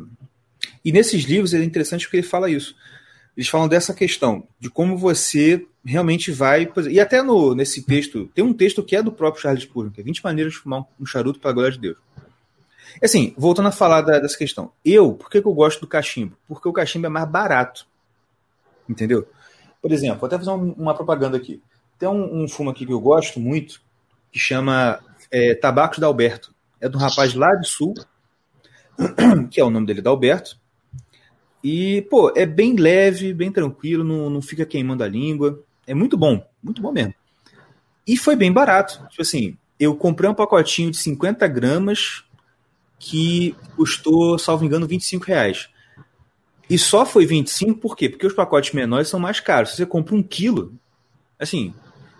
e nesses livros é interessante porque ele fala isso. Eles falam dessa questão, de como você realmente vai. E até no, nesse texto, tem um texto que é do próprio Charles Spurgeon, que é 20 maneiras de fumar um charuto para a glória de Deus. Assim, voltando a falar da, dessa questão. Eu, por que, que eu gosto do cachimbo? Porque o cachimbo é mais barato. Entendeu? Por exemplo, vou até fazer uma propaganda aqui. Tem um, um fumo aqui que eu gosto muito, que chama é, Tabacos da Alberto. É de um rapaz lá de Sul, que é o nome dele, da Alberto. E, pô, é bem leve, bem tranquilo, não, não fica queimando a língua. É muito bom, muito bom mesmo. E foi bem barato. Tipo assim, eu comprei um pacotinho de 50 gramas que custou, salvo engano, 25 reais. E só foi 25 por quê? Porque os pacotes menores são mais caros. Se você compra um quilo, assim,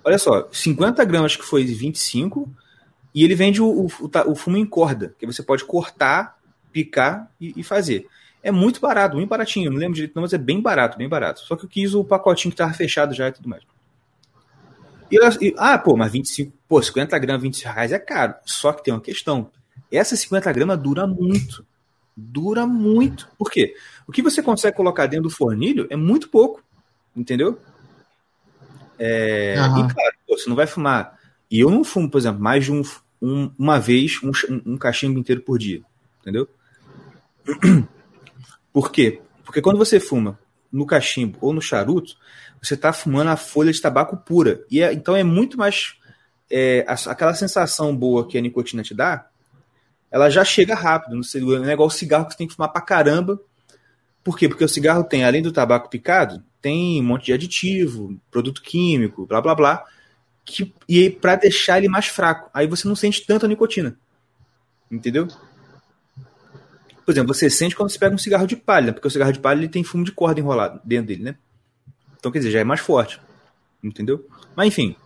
olha só, 50 gramas que foi 25, e ele vende o, o, o fumo em corda, que você pode cortar, picar e, e, fazer. É muito barato, muito baratinho. Não lembro direito, não, mas é bem barato, bem barato. Só que eu quis o pacotinho que tava fechado já e tudo mais. E, e, ah, pô, mas 25, pô, 50 gramas, 25 reais é caro. Só que tem uma questão. Essa 50 gramas dura muito. Dura muito. Por quê? O que você consegue colocar dentro do fornilho é muito pouco. Entendeu? É, uhum. E claro, pô, você não vai fumar. E eu não fumo, por exemplo, mais de um, um uma vez um, um cachimbo inteiro por dia. Entendeu? Por quê? Porque quando você fuma no cachimbo ou no charuto, você está fumando a folha de tabaco pura. E é, então é muito mais. É, aquela sensação boa que a nicotina te dá, ela já chega rápido. Não é igual o cigarro que você tem que fumar pra caramba. Por quê? Porque o cigarro tem, além do tabaco picado, tem um monte de aditivo, produto químico, blá blá blá. Que, e para deixar ele mais fraco. Aí você não sente tanta nicotina. Entendeu? Por exemplo, você sente quando você pega um cigarro de palha, porque o cigarro de palha ele tem fumo de corda enrolado dentro dele, né? Então, quer dizer, já é mais forte. Entendeu? Mas, enfim.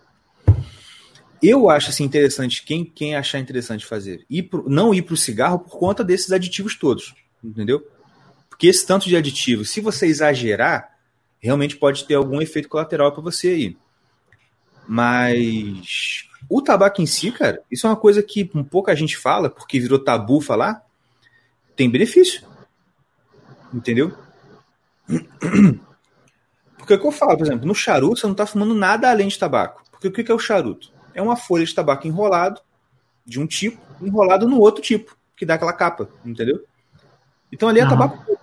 Eu acho assim interessante, quem, quem achar interessante fazer, ir pro, não ir para o cigarro por conta desses aditivos todos. Entendeu? Porque esse tanto de aditivo, se você exagerar, realmente pode ter algum efeito colateral para você aí. Mas o tabaco em si, cara, isso é uma coisa que pouca gente fala, porque virou tabu falar, tem benefício. Entendeu? Porque é o que eu falo, por exemplo, no charuto você não está fumando nada além de tabaco. Porque o que é o charuto? É uma folha de tabaco enrolado, de um tipo, enrolado no outro tipo, que dá aquela capa, entendeu? Então ali é uhum. tabaco.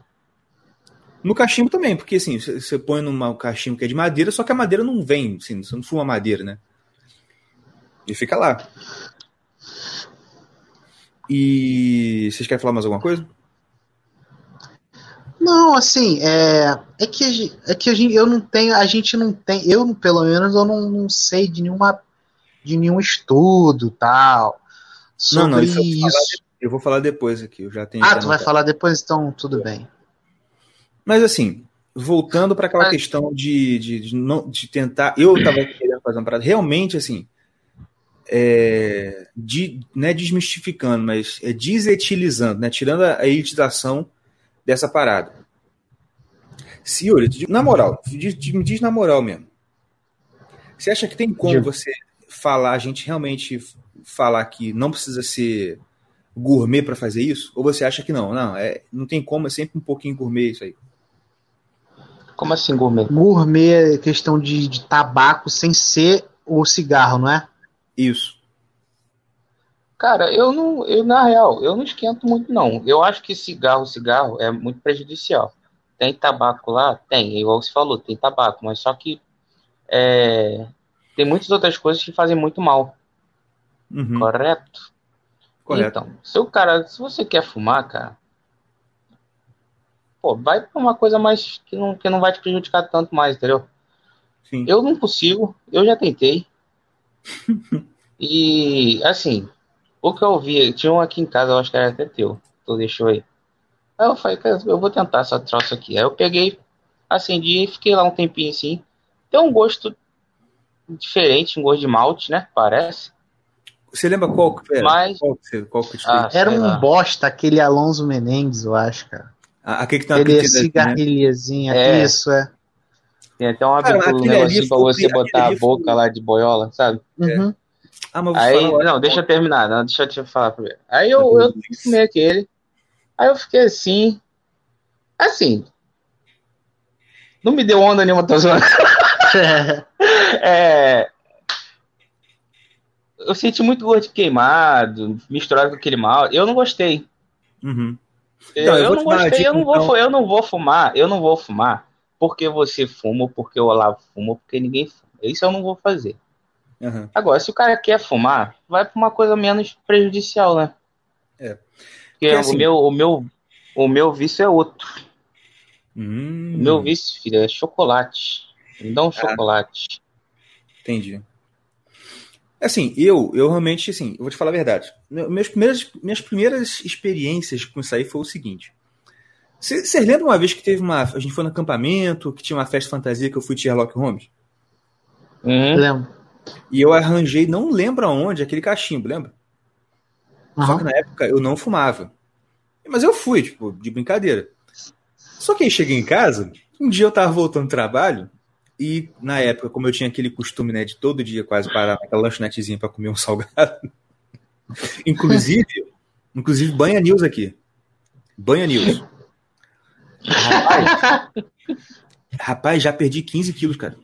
No cachimbo também, porque assim, você põe num cachimbo que é de madeira, só que a madeira não vem, assim, você não fuma madeira, né? E fica lá. E vocês querem falar mais alguma coisa? Não, assim, é, é que, é que a gente, eu não tenho, a gente não tem, eu pelo menos eu não, não sei de nenhuma de nenhum estudo tal sobre não, não, isso. Eu vou, falar, eu vou falar depois aqui, eu já tenho. Ah, tu vai falar depois, então tudo bem. Mas assim, voltando para aquela questão de, de, de, não, de tentar, eu estava querendo fazer uma parada, realmente assim, é, de, não é desmistificando, mas é desetilizando, né, tirando a, a elitização dessa parada. Senhor, na moral, me diz na moral mesmo. Você acha que tem como você falar, a gente realmente falar que não precisa ser gourmet para fazer isso? Ou você acha que não? Não, é, não tem como, é sempre um pouquinho gourmet isso aí. Como assim gourmet? Gourmet é questão de, de tabaco sem ser o cigarro, não é? Isso. Cara, eu não, eu na real, eu não esquento muito não. Eu acho que cigarro, cigarro é muito prejudicial. Tem tabaco lá? Tem, igual você falou, tem tabaco, mas só que é, tem muitas outras coisas que fazem muito mal. Uhum. Correto? Correto. Então, se o cara, se você quer fumar, cara, pô, vai pra uma coisa mais que não, que não vai te prejudicar tanto mais, entendeu? Sim. Eu não consigo, eu já tentei. e assim, o que eu vi, tinha um aqui em casa, eu acho que era até teu. Tu deixou aí. Aí eu falei, eu vou tentar essa troça aqui. Aí eu peguei, acendi e fiquei lá um tempinho assim. Tem um gosto diferente, um gosto de malte, né? Parece. Você lembra qual que era? Mas... Qual que, qual que ah, era um lá. bosta, aquele Alonso Menendez, eu acho, cara. Ah, aquele que tá Ele é cigarrilhazinha, né? isso é. Tem até um, cara, um negocinho pra você botar a boca foi... lá de boiola, sabe? Uhum. Ah, mas aí, falar, não, deixa eu terminar, não, deixa eu te falar primeiro. Aí eu, eu fumei aquele, aí eu fiquei assim, assim, não me deu onda nenhuma, tô zoando. é, eu senti muito gosto queimado, misturado com aquele mal, eu não gostei. Uhum. Então, eu, eu não gostei, eu não, vou, então... eu não vou fumar, eu não vou fumar porque você fuma, porque o Olavo fuma, porque ninguém fuma. Isso eu não vou fazer. Uhum. Agora, se o cara quer fumar, vai para uma coisa menos prejudicial, né? É. Porque, assim... o, meu, o, meu, o meu vício é outro. Hum. O meu vício, filho, é chocolate. Me dá um ah. chocolate. Entendi. Assim, eu, eu realmente, assim, eu vou te falar a verdade. Meus primeiras, minhas primeiras experiências com isso aí foi o seguinte. Vocês lembram uma vez que teve uma. A gente foi no acampamento, que tinha uma festa fantasia que eu fui de Sherlock Holmes? Uhum. Lembro. E eu arranjei, não lembro aonde, aquele cachimbo, lembra? Uhum. Só que na época eu não fumava. Mas eu fui, tipo, de brincadeira. Só que aí cheguei em casa, um dia eu tava voltando do trabalho, e na época, como eu tinha aquele costume, né, de todo dia quase parar naquela lanchonetezinha para comer um salgado. inclusive, inclusive banha news aqui. Banha news. Rapaz, rapaz, já perdi 15 quilos, cara.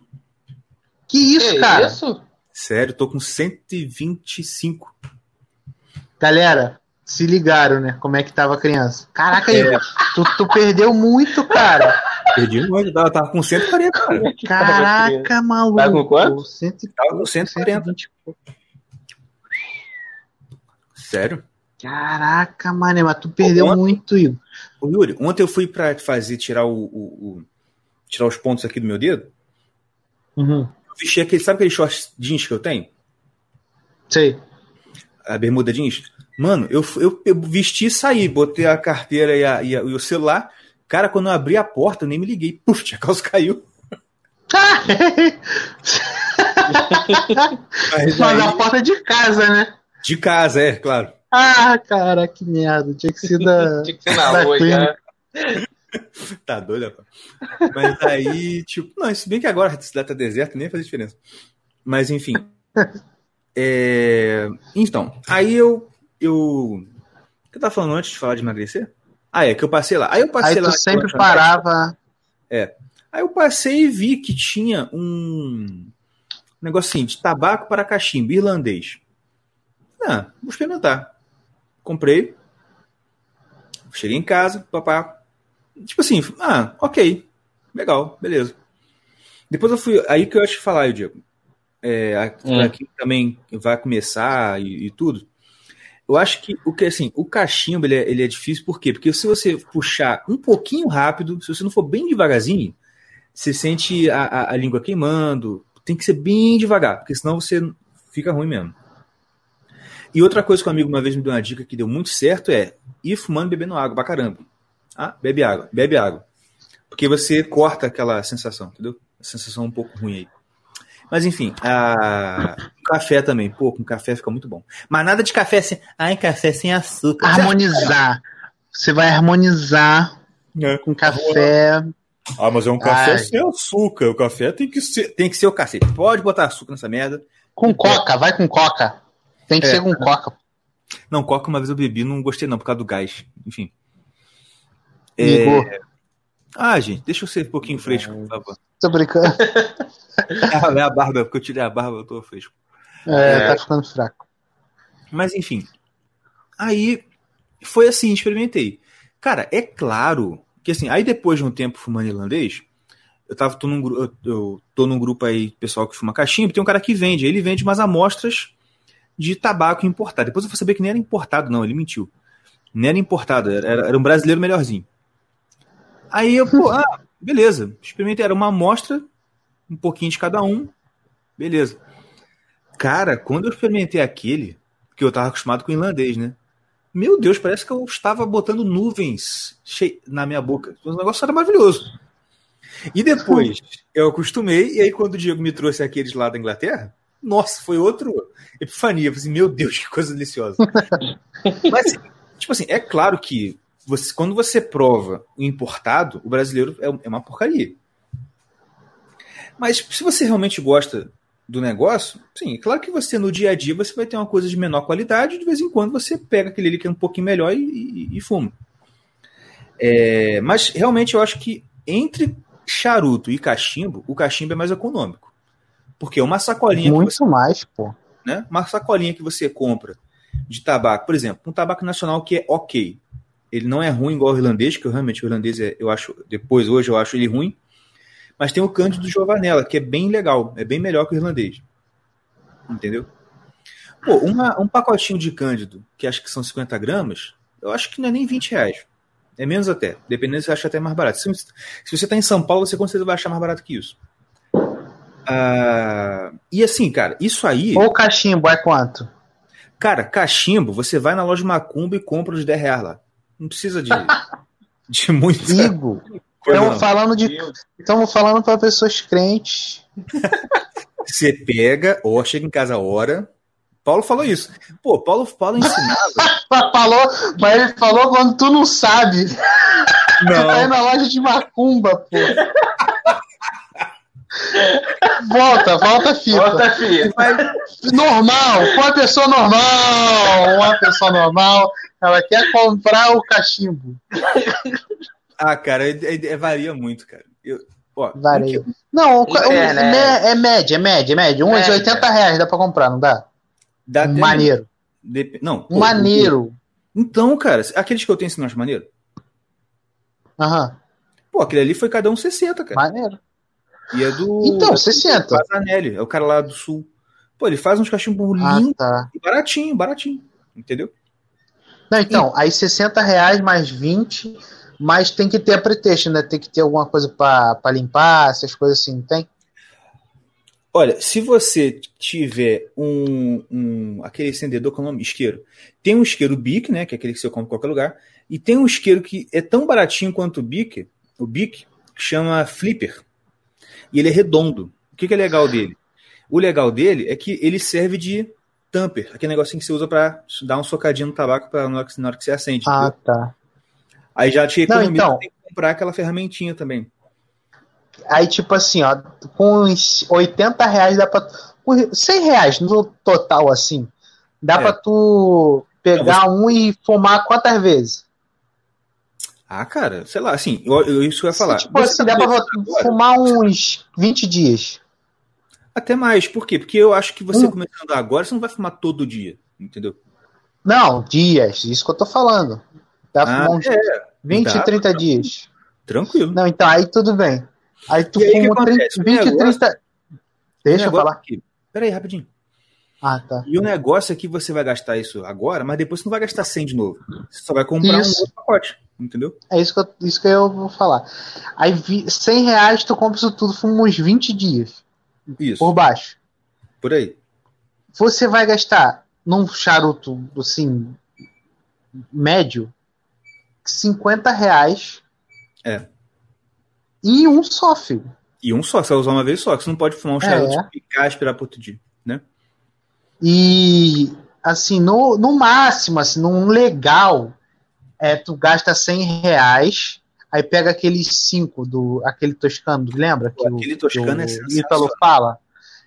Que isso, Que cara? isso? Sério, tô com 125. Galera, se ligaram, né? Como é que tava a criança. Caraca, É. Tu, tu perdeu muito, cara. Perdi muito, tava, tava com 140, cara. Caraca, maluco. Tá com quanto? Cento- Tava com 140. 120. Sério? Caraca, mané, mas tu perdeu Ontem- muito, Igor. Ô, Yuri, ontem eu fui pra fazer, tirar o, o- o- tirar os pontos aqui do meu dedo. Uhum. Eu vesti aquele, sabe aquele short jeans que eu tenho? Sei. A bermuda jeans? Mano, eu, eu, eu vesti e saí, botei a carteira e, a- e a- e o celular. Cara, quando eu abri a porta, eu nem me liguei. Puf, a calça caiu. Mas Mas a aí, porta de casa, né? de casa, é, claro. Ah, cara, que merda. Tinha que ser da. Tinha que ser na da rua. Tá doido, rapaz. Mas aí, tipo, não, se bem que agora a cidade tá deserta, nem faz diferença. Mas enfim. É, Então, aí eu. eu... O que eu tava falando antes de falar de emagrecer? Ah, é, que eu passei lá. Aí eu passei Aí lá. tu sempre parava. Aí eu passei e vi que tinha um negocinho de tabaco para cachimbo irlandês. Ah, vou experimentar. Comprei. Cheguei em casa, papá. Tipo assim, ah, ok. Legal, beleza. Depois eu fui. Aí que eu acho que falar, Diego. É, aqui, Hum. aqui também vai começar e, e tudo. Eu acho que o que assim, o cachimbo ele é, ele é difícil, por quê? Porque se você puxar um pouquinho rápido, se você não for bem devagarzinho, você sente a, a, a língua queimando. Tem que ser bem devagar, porque senão você fica ruim mesmo. E outra coisa que um amigo uma vez me deu uma dica que deu muito certo é ir fumando bebendo água pra caramba. Ah, bebe água, bebe água. Porque você corta aquela sensação, entendeu? A sensação um pouco ruim aí. Mas enfim, a... café também. Pô, com café fica muito bom. Mas nada de café sem. Ai, café sem açúcar. Harmonizar. Você vai harmonizar É. com café. Ah, mas é um café Ai. sem açúcar. O café tem que ser, tem que ser o cacete. Pode botar açúcar nessa merda. Com coca, vai com coca. Tem que É. ser com coca. Não, coca uma vez eu bebi, não gostei não, por causa do gás. Enfim. É, Ah, gente, deixa eu ser um pouquinho fresco, por favor. tô brincando. É a barba, porque eu tirei a barba, eu tô fresco. É, tá ficando fraco. Mas enfim. Aí foi assim, experimentei. Cara, é claro que assim, aí depois de um tempo fumando irlandês, eu tava tô num, eu, eu tô num grupo aí, pessoal que fuma cachimbo, tem um cara que vende, ele vende umas amostras de tabaco importado. Depois eu fui saber que nem era importado, não, ele mentiu. Nem era importado, era, era um brasileiro melhorzinho. Aí eu, pô, ah, beleza, experimentei, era uma amostra, um pouquinho de cada um, beleza. Cara, quando eu experimentei aquele, que eu tava acostumado com irlandês, né? Meu Deus, parece que eu estava botando nuvens na minha boca. O negócio era maravilhoso. E depois eu acostumei, e aí quando o Diego me trouxe aqueles lá da Inglaterra, nossa, foi outro epifania. Eu falei assim, meu Deus, que coisa deliciosa. Mas, tipo assim, é claro que você, quando você prova o importado, o brasileiro é, é uma porcaria. Mas se você realmente gosta do negócio, sim, é claro que você no dia a dia você vai ter uma coisa de menor qualidade, de vez em quando você pega aquele ali que é um pouquinho melhor e, e- e fuma. É, mas realmente eu acho que entre charuto e cachimbo, o cachimbo é mais econômico. Porque uma sacolinha que você Muito mais, pô. né? Uma sacolinha que você compra de tabaco, por exemplo, um tabaco nacional que é ok. Ele não é ruim igual o irlandês, que realmente o irlandês é, eu acho, depois hoje eu acho ele ruim. Mas tem o Cândido Giovanella, que é bem legal, é bem melhor que o irlandês. Entendeu? Pô, uma- um pacotinho de Cândido, que acho que são 50 gramas, eu acho que não é nem 20 reais. É menos até. Dependendo, você acha até mais barato. Se, se você está em São Paulo, você com certeza vai achar mais barato que isso. Ah, e assim, cara, isso aí. Ou cachimbo é quanto? Cara, cachimbo, você vai na loja Macumba e compra os 10 reais lá. Não precisa de, de muito. Coisa estamos não. falando de. Estamos falando para pessoas crentes. Você pega, ó, chega em casa a hora. Paulo falou isso. Pô, Paulo, Paulo ensinava. Falou, mas ele falou quando tu não sabe. Você tá aí Não, na loja de macumba, pô. Volta, volta a fita. Bota, filho. Normal, uma pessoa normal, uma pessoa normal, ela quer comprar o cachimbo. ah, cara, é- é- é- varia muito, cara. Eu, ó, Varia. Não, Internet. me- é média, é média, é média. Uns Média. 80 reais dá pra comprar, não dá? dá maneiro. dep- Não, Um pô, maneiro. Então, cara, aqueles que eu tenho acho maneiro? Aham, Pô, aquele ali foi cada um 60, cara. maneiro. E é do. Então, 60. Pazanelli, é o cara lá do sul. Pô, ele faz uns cachimbos Ah, lindos tá. e baratinho, baratinho. Entendeu? Não, então, aí 60 reais mais 20, mas tem que ter a pretexto, né? Tem que ter alguma coisa pra limpar, essas coisas assim, não tem? Olha, se você tiver um, um aquele acendedor com o nome isqueiro, tem um isqueiro Bic, né, que é aquele que você compra em qualquer lugar, e tem um isqueiro que é tão baratinho quanto o Bic, o Bic, que chama Flipper. E ele é redondo. O que, que é legal dele? O legal dele é que ele serve de tamper, aquele negocinho que você usa pra dar um socadinho no tabaco pra, na, hora que, na hora que você acende. Ah, entendeu? tá. Aí já te Não, economiza, então. tem que comprar aquela ferramentinha também. Aí, tipo assim, ó, com uns 80 reais dá pra. com 100 reais no total, assim, dá É. pra tu pegar um e fumar quantas vezes? Ah, cara, sei lá, assim, eu, eu- isso que eu ia falar. Tipo Você assim, dá pra agora? fumar uns 20 dias. Até mais, por quê? Porque eu acho que você Hum. começando agora, você não vai fumar todo dia, entendeu? Não, dias, isso que eu tô falando. Dá pra Ah, fumar uns é, 20, dá, 30 dias. tranquilo. Não, então, aí tudo bem. Aí tu E aí, fuma 30, acontece? O 20, negócio- 30. Deixa eu falar. Aqui. Peraí, rapidinho. Ah, tá. E o negócio é que você vai gastar isso agora, mas depois você não vai gastar 100 de novo. Você só vai comprar Isso. um outro pacote, entendeu? É isso que, eu, isso que eu vou falar. Aí, vi- 100 reais tu compra isso tudo, fuma uns 20 dias Isso, por baixo. por aí. Você vai gastar num charuto, assim, médio, 50 reais. É. E um só, filho. E um só, você vai usar uma vez só, que você não pode fumar um charuto, É. e esperar pro outro dia, né? E, assim, no, no máximo, assim, num legal, é, tu gasta 100 reais, aí pega aqueles 5 do, aquele toscano, lembra? Pô, aquele toscano é o sensacional. Ítalo fala.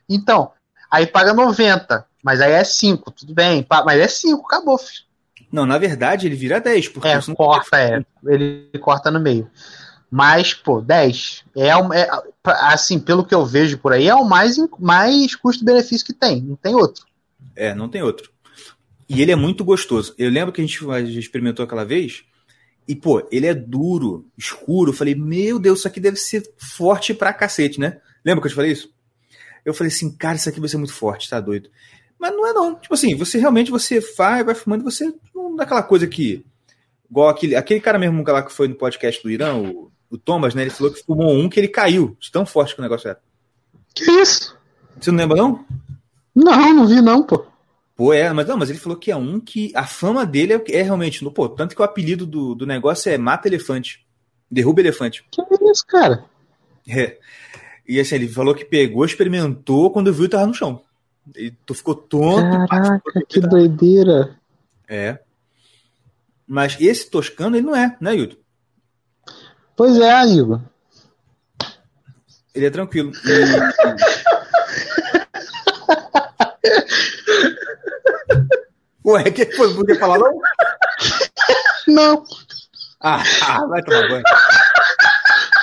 Então, aí paga 90, mas aí é 5, tudo bem, mas é 5, acabou, filho. Não, na verdade ele vira 10, porque É, corta, é, ele corta no meio. Mas, pô, 10. É, o- é, assim, pelo que eu vejo por aí, é o mais, mais custo-benefício que tem, não tem outro. É, não tem outro. E ele é muito gostoso. Eu lembro que a gente, a gente experimentou aquela vez. E, pô, ele é duro, escuro. Eu falei, meu Deus, isso aqui deve ser forte pra cacete, né? Lembra que eu te falei isso? Eu falei assim, cara, isso aqui vai ser muito forte, tá doido. Mas não é não. Tipo assim, você realmente você vai, vai fumando, você não dá aquela coisa que. Igual aquele, aquele cara mesmo lá que foi no podcast do Irã, o, o Thomas, né? Ele falou que fumou um que ele caiu, de tão forte que o negócio era. Que isso? Você não lembra, não? Não, não vi não, pô. Pô, é, mas não, mas ele falou que é um que a fama dele é, é realmente, no, pô, tanto que o apelido do, do negócio é Mata Elefante. Derruba Elefante. Que isso, cara? É. E assim, ele falou que pegou, experimentou, quando viu, tava no chão. E tu ficou tonto. Caraca, participou, que doideira. É. Mas esse toscano, ele não é, né, Yuto? Pois é, Igor. Ele é tranquilo. E- Ué, que foi? Não podia falar não? Não, Ah, ah, vai tomar banho.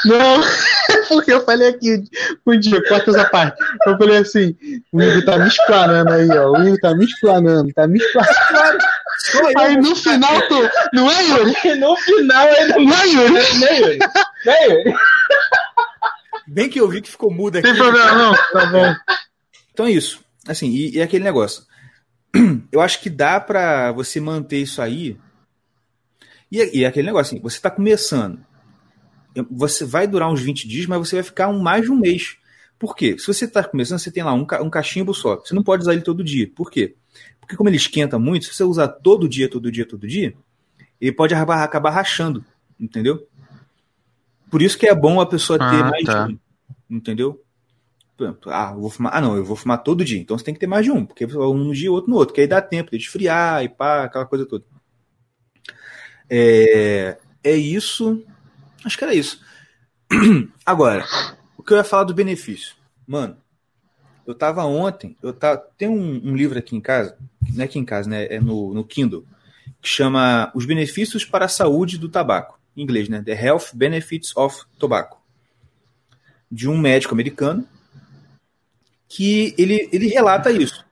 não. Porque eu falei aqui um dia, corta essa parte. Eu falei assim: o Igor tá me explanando aí, ó. O Igor tá me explanando, tá me explanando. Só eu. Aí no final, tu. Não é, Yuri? No final ainda Não é, Yuri? nem Yuri. Nem Yuri. Bem que eu vi que ficou mudo aqui. Não tem problema, não. Tá bom. Então é isso. Assim, e, e aquele negócio. Eu acho que dá pra você manter isso aí. E, e aquele negócio assim, você tá começando. Você vai durar uns 20 dias, mas você vai ficar um, mais de um mês. Por quê? Se você está começando, você tem lá um, um cachimbo só. Você não pode usar ele todo dia. Por quê? Porque como ele esquenta muito, se você usar todo dia, todo dia, todo dia, ele pode acabar, acabar rachando, entendeu? Por isso que é bom a pessoa ter ah, mais tá. um, entendeu? Ah, vou fumar. Ah, não, eu vou fumar todo dia. Então você tem que ter mais de um, porque um no dia, outro no outro, que aí dá tempo de esfriar e pá, aquela coisa toda. É, é isso. Acho que era isso. Agora, o que eu ia falar do benefício. Mano, eu tava ontem, eu tava, tem um, um, livro aqui em casa, não é aqui em casa, né? É no, no Kindle, que chama Os Benefícios para a Saúde do Tabaco. Em inglês, né? The Health Benefits of Tobacco. De um médico americano que ele, ele relata isso.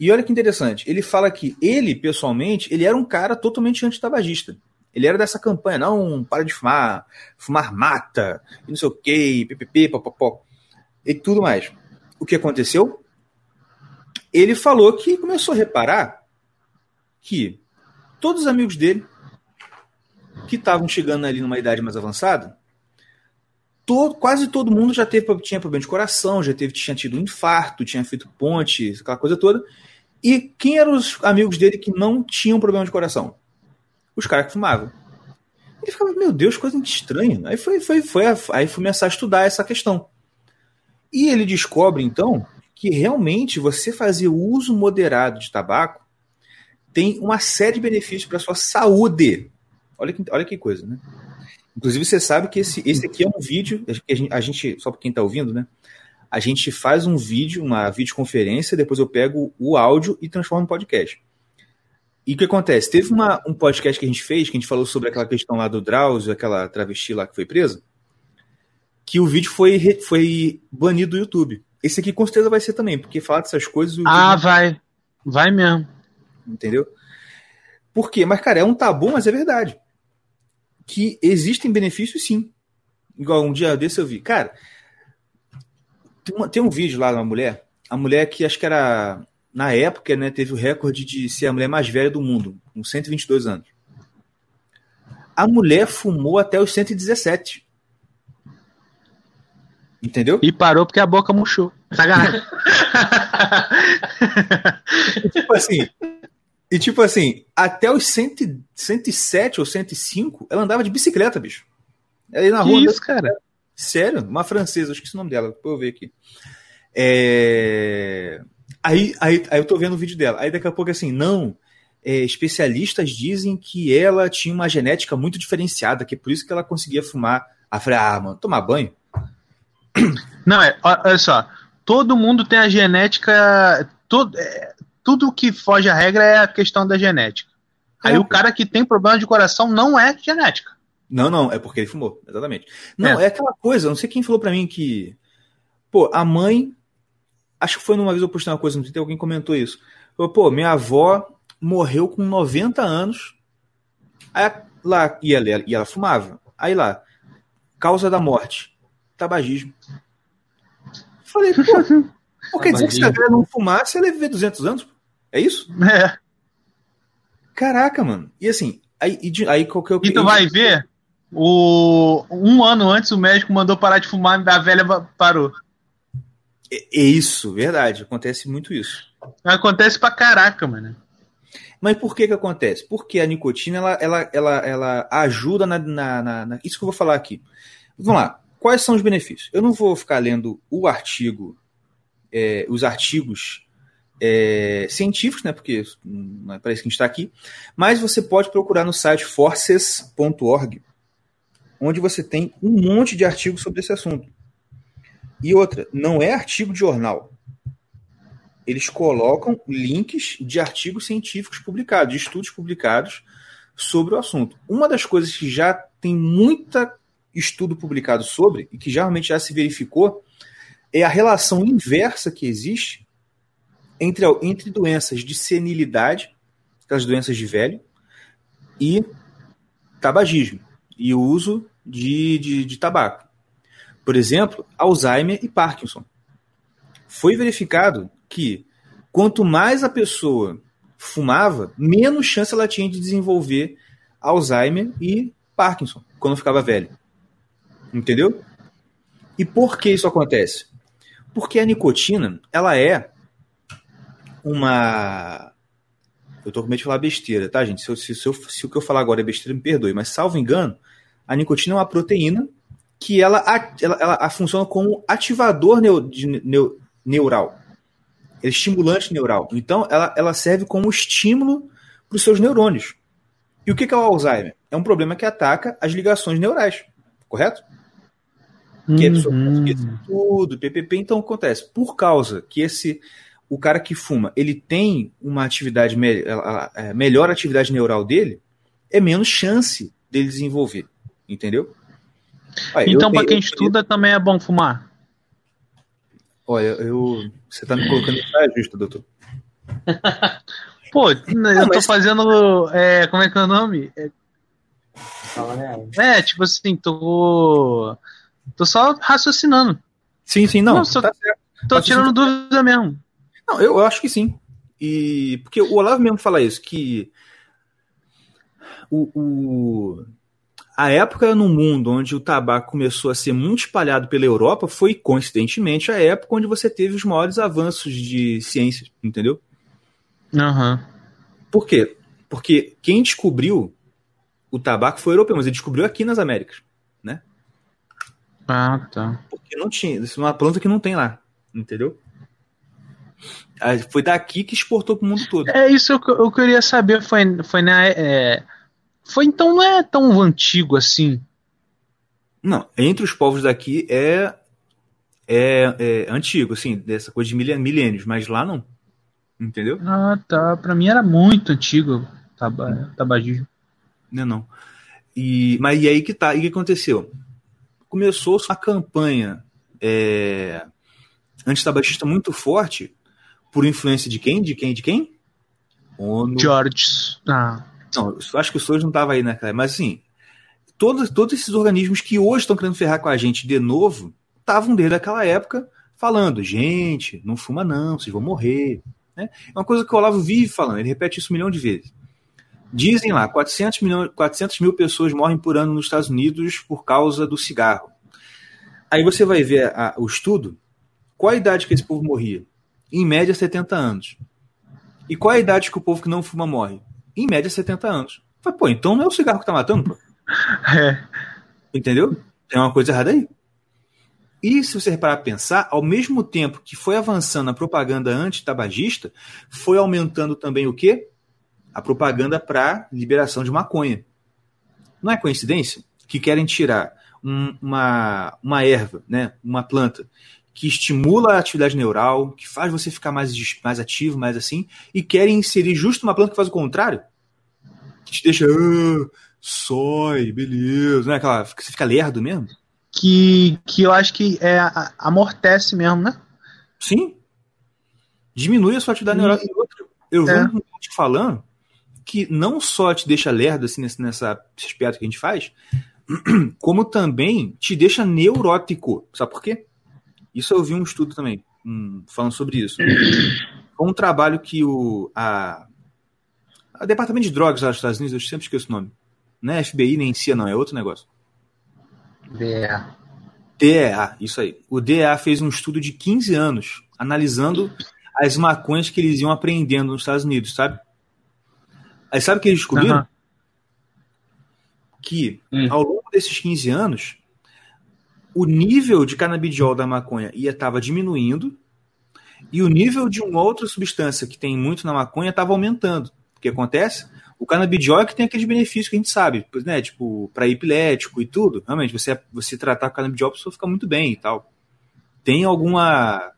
E olha que interessante, ele fala que ele, pessoalmente, ele era um cara totalmente antitabagista. Ele era dessa campanha, não, para de fumar, fumar mata, não sei o quê, ppp, popopó, e tudo mais. O que aconteceu? Ele falou que começou a reparar que todos os amigos dele, que estavam chegando ali numa idade mais avançada, todo, quase todo mundo já teve, tinha problema de coração, já teve, tinha tido um infarto, tinha feito ponte, aquela coisa toda. E quem eram os amigos dele que não tinham problema de coração? Os caras que fumavam. Ele ficava, meu Deus, coisa estranha. Aí foi, foi, foi, aí fui começar a estudar essa questão. E ele descobre, então, que realmente você fazer uso moderado de tabaco tem uma série de benefícios para sua saúde. Olha que, olha que coisa, né? Inclusive, você sabe que esse, esse aqui é um vídeo, a gente, a gente só para quem está ouvindo, né? A gente faz um vídeo, uma videoconferência, depois eu pego o áudio e transformo em podcast. E o que acontece? Teve uma, um podcast que a gente fez, que a gente falou sobre aquela questão lá do Drauzio, aquela travesti lá que foi presa, que o vídeo foi, foi banido do YouTube. Esse aqui com certeza vai ser também, porque falar dessas coisas. Ah, vai. Vai mesmo. Entendeu? Por quê? Mas, cara, é um tabu, mas é verdade. Que existem benefícios sim. Igual um dia desse eu vi. Cara, tem, uma, tem um vídeo lá de uma mulher, a mulher que acho que era, na época, né, teve o recorde de ser a mulher mais velha do mundo, com 122 anos. A mulher fumou até os 117. Entendeu? E parou porque a boca murchou. Sacanagem. tipo assim. E tipo assim, até os 100, 107 ou 105, ela andava de bicicleta, bicho. Ela ia na que rua. Isso, cara? Sério? Uma francesa, acho que esse o nome dela, depois eu ver aqui. É... Aí, aí, aí eu tô vendo o vídeo dela. Aí daqui a pouco assim, não. É, especialistas dizem que ela tinha uma genética muito diferenciada, que é por isso que ela conseguia fumar. Aí eu falei, ah, mano, tomar banho? Não, é, olha só. Todo mundo tem a genética. Todo, é, tudo que foge à regra é a questão da genética. Aí é, o cara que tem problema de coração não é genética. Não, não, é porque ele fumou, exatamente. Não, é, é aquela coisa, não sei quem falou para mim que. Pô, a mãe. Acho que foi numa vez eu postei uma coisa no Twitter, alguém comentou isso. Falou, pô, minha avó morreu com 90 anos. Aí lá, e ela, e ela fumava. Aí lá, causa da morte tabagismo. Falei, pô, quer dizer que se a galera não fumasse, ela ia viver 200 anos? É isso? É. Caraca, mano. E assim, aí, e, aí qualquer. E tu vai ver, o, um ano antes o médico mandou parar de fumar e a velha parou. É, é isso, verdade. Acontece muito isso. Acontece pra caraca, mano. Mas por que que acontece? Porque a nicotina ela, ela, ela, ela ajuda na, na, na, na, Isso que eu vou falar aqui. Vamos lá. Quais são os benefícios? Eu não vou ficar lendo o artigo, é, os artigos é, científicos, né? Porque não é para isso que a gente está aqui. Mas você pode procurar no site forces.org, onde você tem um monte de artigos sobre esse assunto. E outra, não é artigo de jornal. Eles colocam links de artigos científicos publicados, de estudos publicados sobre o assunto. Uma das coisas que já tem muita estudo publicado sobre, e que geralmente já se verificou, é a relação inversa que existe entre, entre doenças de senilidade, aquelas doenças de velho, e tabagismo, e o uso de, de, de tabaco. Por exemplo, Alzheimer e Parkinson. Foi verificado que quanto mais a pessoa fumava, menos chance ela tinha de desenvolver Alzheimer e Parkinson quando ficava velho. Entendeu? E por que isso acontece? Porque a nicotina, ela é uma. Eu tô com medo de falar besteira, tá, gente? Se, eu, se, se, eu, se, o que eu falar agora é besteira, me perdoe. Mas, salvo engano, a nicotina é uma proteína que ela, ela, ela funciona como ativador neu, de, neu, neural. É estimulante neural. Então, ela, ela serve como estímulo para os seus neurônios. E o que é o Alzheimer? É um problema que ataca as ligações neurais, correto? Que é uhum. tudo, PPP. Então, acontece. Por causa que esse o cara que fuma, ele tem uma atividade, me, é, melhor atividade neural dele, é menos chance dele desenvolver. Entendeu? então, para quem estuda, também é bom fumar. Olha, eu. Você tá me colocando em saia justa, doutor. Pô, não, eu tô fazendo. É, como é que é o nome? É, é, tipo assim, tô. Tô só raciocinando. Sim, sim, não. não só, tá tô tirando dúvida mesmo. Não, eu, acho que sim. E porque o Olavo mesmo fala isso, que o, o, a época no mundo onde o tabaco começou a ser muito espalhado pela Europa foi, coincidentemente, a época onde você teve os maiores avanços de ciências, entendeu? Uhum. Por quê? Porque quem descobriu o tabaco foi europeu, mas ele descobriu aqui nas Américas, né? Ah, tá. Porque não tinha, isso é uma planta que não tem lá, entendeu? Foi daqui que exportou para o mundo todo. É isso que eu queria saber. Foi, foi na. É, foi então não é tão antigo assim. Não, entre os povos daqui é é, é antigo, assim, dessa coisa de milênios, mas lá não. Entendeu? Ah, tá. Para mim era muito antigo taba, tabagismo. Não, não. E, mas e aí que tá? E o que aconteceu? Começou uma campanha é, antitabagista muito forte por influência de quem? De quem? De quem? ONU. George. Ah. Não, acho que o Soros não estava aí naquela. Mas assim, todos, todos esses organismos que hoje estão querendo ferrar com a gente de novo, estavam desde aquela época falando: gente, não fuma não, vocês vão morrer. Né? É uma coisa que o Olavo vive falando, ele repete isso um milhão de vezes. Dizem lá, 400, milhões, 400 mil pessoas morrem por ano nos Estados Unidos por causa do cigarro. Aí você vai ver a, o estudo, qual a idade que esse povo morria? Em média, 70 anos. E qual a idade que o povo que não fuma morre? Em média, 70 anos. Falei, pô, então não é o cigarro que tá matando, pô. É. Entendeu? Tem uma coisa errada aí. E se você reparar pensar, ao mesmo tempo que foi avançando a propaganda anti-tabagista, foi aumentando também o quê? A propaganda para liberação de maconha. Não é coincidência que querem tirar um, uma, uma erva, né, uma planta, que estimula a atividade neural, que faz você ficar mais, mais ativo, mais assim, e querem inserir justo uma planta que faz o contrário, que te deixa, ah, sói, beleza, né? Aquela, você fica lerdo mesmo. Que, que eu acho que é, amortece mesmo, né? Sim. Diminui a sua atividade neural. E outro, eu é. vejo te falando que não só te deixa lerdo assim, nessa, nessa aspecto que a gente faz, como também te deixa neurótico. Sabe por quê? Isso eu vi um estudo também um, falando sobre isso. Foi um trabalho que o a, a Departamento de Drogas lá dos Estados Unidos, eu sempre esqueço o nome. Não é FBI nem CIA, não, é outro negócio. DEA. DEA, isso aí. O DEA fez um estudo de 15 anos analisando as maconhas que eles iam aprendendo nos Estados Unidos, sabe? Aí sabe o que eles descobriram? Uhum. Que hum. ao longo desses 15 anos, o nível de canabidiol da maconha ia estava diminuindo e o nível de uma outra substância que tem muito na maconha estava aumentando. O que acontece? O canabidiol é que tem aqueles benefícios que a gente sabe, né? Tipo, para epilético e tudo. Realmente, você, você tratar com canabidiol, a pessoa fica muito bem e tal. Tem alguma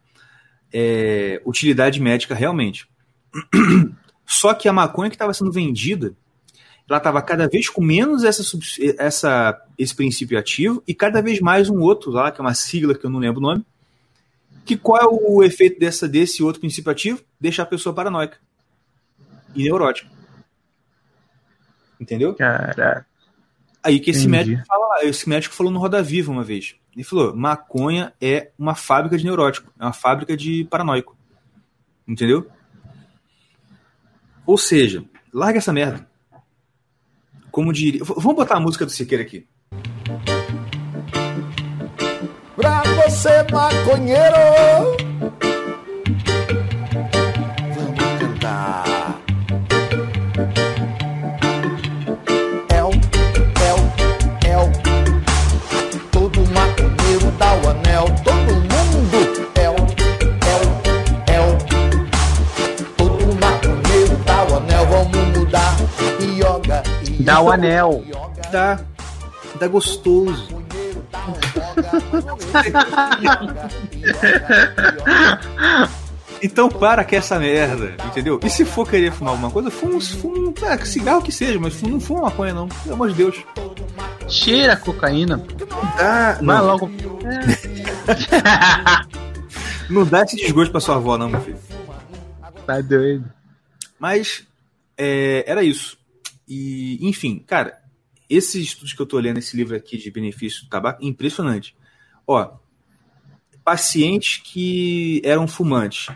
é, utilidade médica realmente. Só que a maconha que estava sendo vendida ela estava cada vez com menos essa, essa, esse princípio ativo e cada vez mais um outro lá, que é uma sigla que eu não lembro o nome. Que qual é o efeito dessa, desse outro princípio ativo? Deixar a pessoa paranoica e neurótica. Entendeu? Caraca. Aí que esse médico fala, esse médico falou no Roda Viva uma vez. Ele falou: maconha é uma fábrica de neurótico, é uma fábrica de paranoico. Entendeu? Ou seja, larga essa merda. Como diria. Vamos botar a música do Siqueira aqui. Pra você maconheiro. Dá o anel. Dá. Dá gostoso. Então para com essa merda, entendeu? E se for querer fumar alguma coisa, fuma, fuma ah, cigarro que seja, mas não fuma maconha não, pelo amor de Deus. Cheira a cocaína. Não dá, Vai não, logo. não dá esse desgosto pra sua avó não, meu filho. Tá doido. Mas é, era isso. E, enfim, cara, esses estudos que eu tô lendo, esse livro aqui de benefício do tabaco, impressionante. Ó, pacientes que eram fumantes,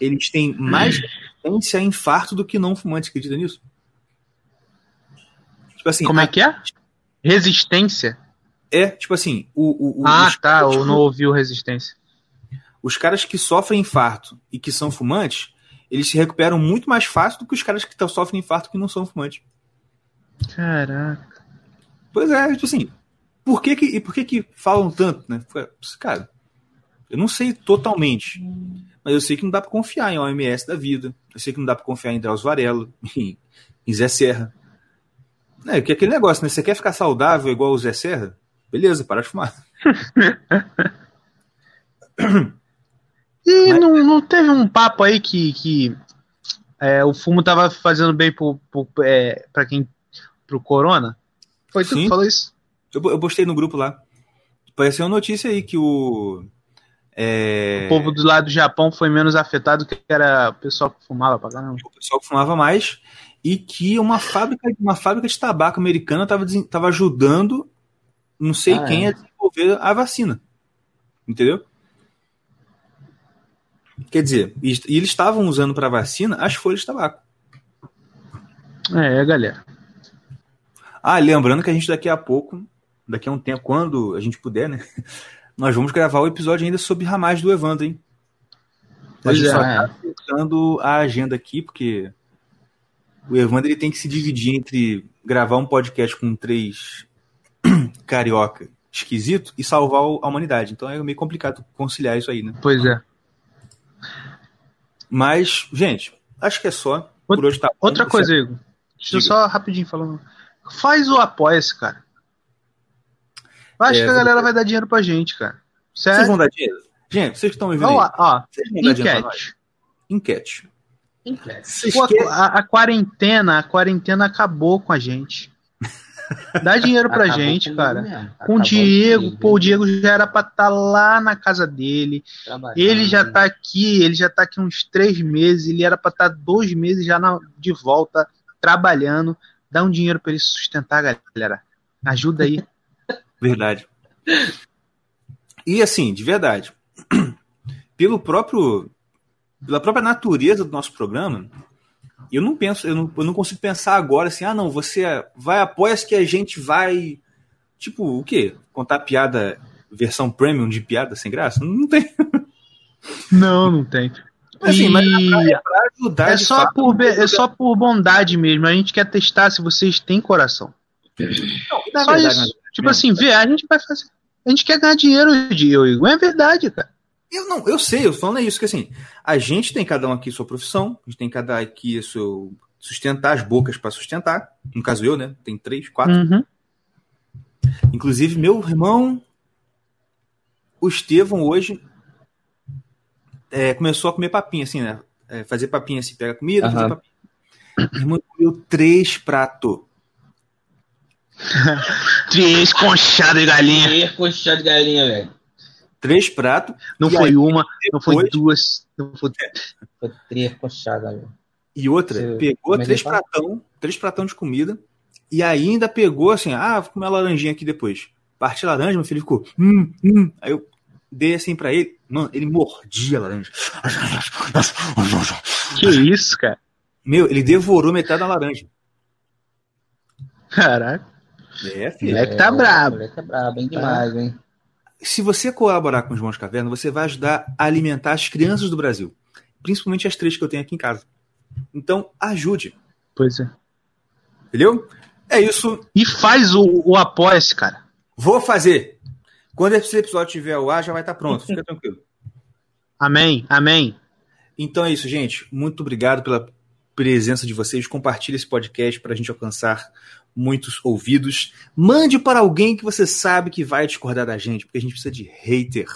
eles têm mais resistência a infarto do que não fumantes, acredita nisso? Tipo assim, Como é que é? Resistência? é, tipo assim, o, o, Ah, os, tá. Eu não ouviu resistência. os caras que sofrem infarto e que são fumantes, eles se recuperam muito mais fácil do que os caras que sofrem infarto que não são fumantes. Caraca. Pois é, tipo assim, por que que, e por que que falam tanto, né? Cara, eu não sei totalmente, mas eu sei que não dá pra confiar em OMS da vida, eu sei que não dá pra confiar em Drauzio Varela, em, em Zé Serra. É, que é aquele negócio, né? Você quer ficar saudável igual o Zé Serra? Beleza, para de fumar. E Mas- não, não teve um papo aí que, que é, o fumo tava fazendo bem pro, é, pra quem. Pro corona? Foi tu Sim. que falou isso? Eu, eu postei no grupo lá. Apareceu uma notícia aí que o. é, O povo do lado do Japão foi menos afetado que era o pessoal que fumava pra caramba. o pessoal que fumava mais e que uma fábrica, uma fábrica de tabaco americana estava ajudando não sei Ah, quem é. a desenvolver a vacina. Entendeu? Quer dizer, e, e eles estavam usando para vacina as folhas de tabaco. É, galera. Ah, lembrando que a gente daqui a pouco, daqui a um tempo, quando a gente puder, né? Nós vamos gravar o episódio ainda sobre Ramais do Evandro, hein? A Pois gente é. só tá acertando a agenda aqui, porque o Evandro ele tem que se dividir entre gravar um podcast com três carioca esquisito e salvar a humanidade. Então é meio complicado conciliar isso aí, né? Pois é. Mas, gente, acho que é só. Por hoje tá bom. Outra Você- coisa, Igor. Deixa eu só rapidinho falando. Faz o apoia-se, cara. Eu acho É, que a vou- galera vai dar dinheiro pra gente, cara. Vocês Sério? vão dar dinheiro? Gente, vocês estão me vendo Ó, ó, vocês vão dar dinheiro pra nós? enquete. Enquete. Vocês Pô, a, a quarentena, a quarentena acabou com a gente. Dá dinheiro pra Acabou gente, cara. mesmo. Com o Diego, pô, o Diego já era pra estar lá na casa dele. Ele já tá aqui, ele já tá aqui uns três meses, ele era pra estar dois meses já na- de volta, trabalhando. Dá um dinheiro pra ele sustentar, galera. Ajuda aí. Verdade. E assim, de verdade, pelo próprio, pela própria natureza do nosso programa, eu não penso, eu não, eu não consigo pensar agora assim, ah não, você vai apoia que a gente vai, tipo, o quê? Contar piada versão premium de piada sem graça? Não tem. Não, não tem. Assim, E é ajudar é de só, fato, por, be- é só por bondade mesmo. A gente quer testar se vocês têm coração. Não, Só verdade, isso. Tipo assim, vê, a gente vai fazer. A gente quer ganhar dinheiro, Diego. É verdade, cara. Eu não, eu sei, eu falando é isso, que assim, a gente tem cada um aqui sua profissão, a gente tem cada aqui seu sustentar as bocas para sustentar. No caso eu, né? Tem três, quatro. Uhum. Inclusive, meu irmão, o Estevão, hoje, é, começou a comer papinha, assim, né? É, fazer papinha assim, pega comida, fazer Aham. papinha. Comeu três pratos. Três conchadas de galinha. Três coxinhas de galinha, velho. Três pratos. Não foi aí, uma, não foi depois- duas. Não foi... Foi três coxadas, velho. E outra, Você- pegou três pratão, três pratão de comida, e ainda pegou assim, ah, vou comer a laranjinha aqui depois. Parti a laranja, meu filho ficou, hum, hum. Aí eu dei assim pra ele, mano, ele mordia a laranja. Que isso, cara? Meu, ele devorou metade da laranja. Caraca. É, filho. Moleque tá brabo. Moleque é brabo, hein? Demais, hein? se você colaborar com os Mãos Caverna, você vai ajudar a alimentar as crianças do Brasil. Principalmente as três que eu tenho aqui em casa. Então, ajude. Pois é. Entendeu? É isso. E faz o, o apoia-se, cara. Vou fazer. Quando esse episódio tiver o ar, já vai estar pronto. Fica tranquilo. Amém, amém. Então é isso, gente. Muito obrigado pela presença de vocês. Compartilhe esse podcast para a gente alcançar muitos ouvidos. Mande para alguém que você sabe que vai discordar da gente, porque a gente precisa de hater.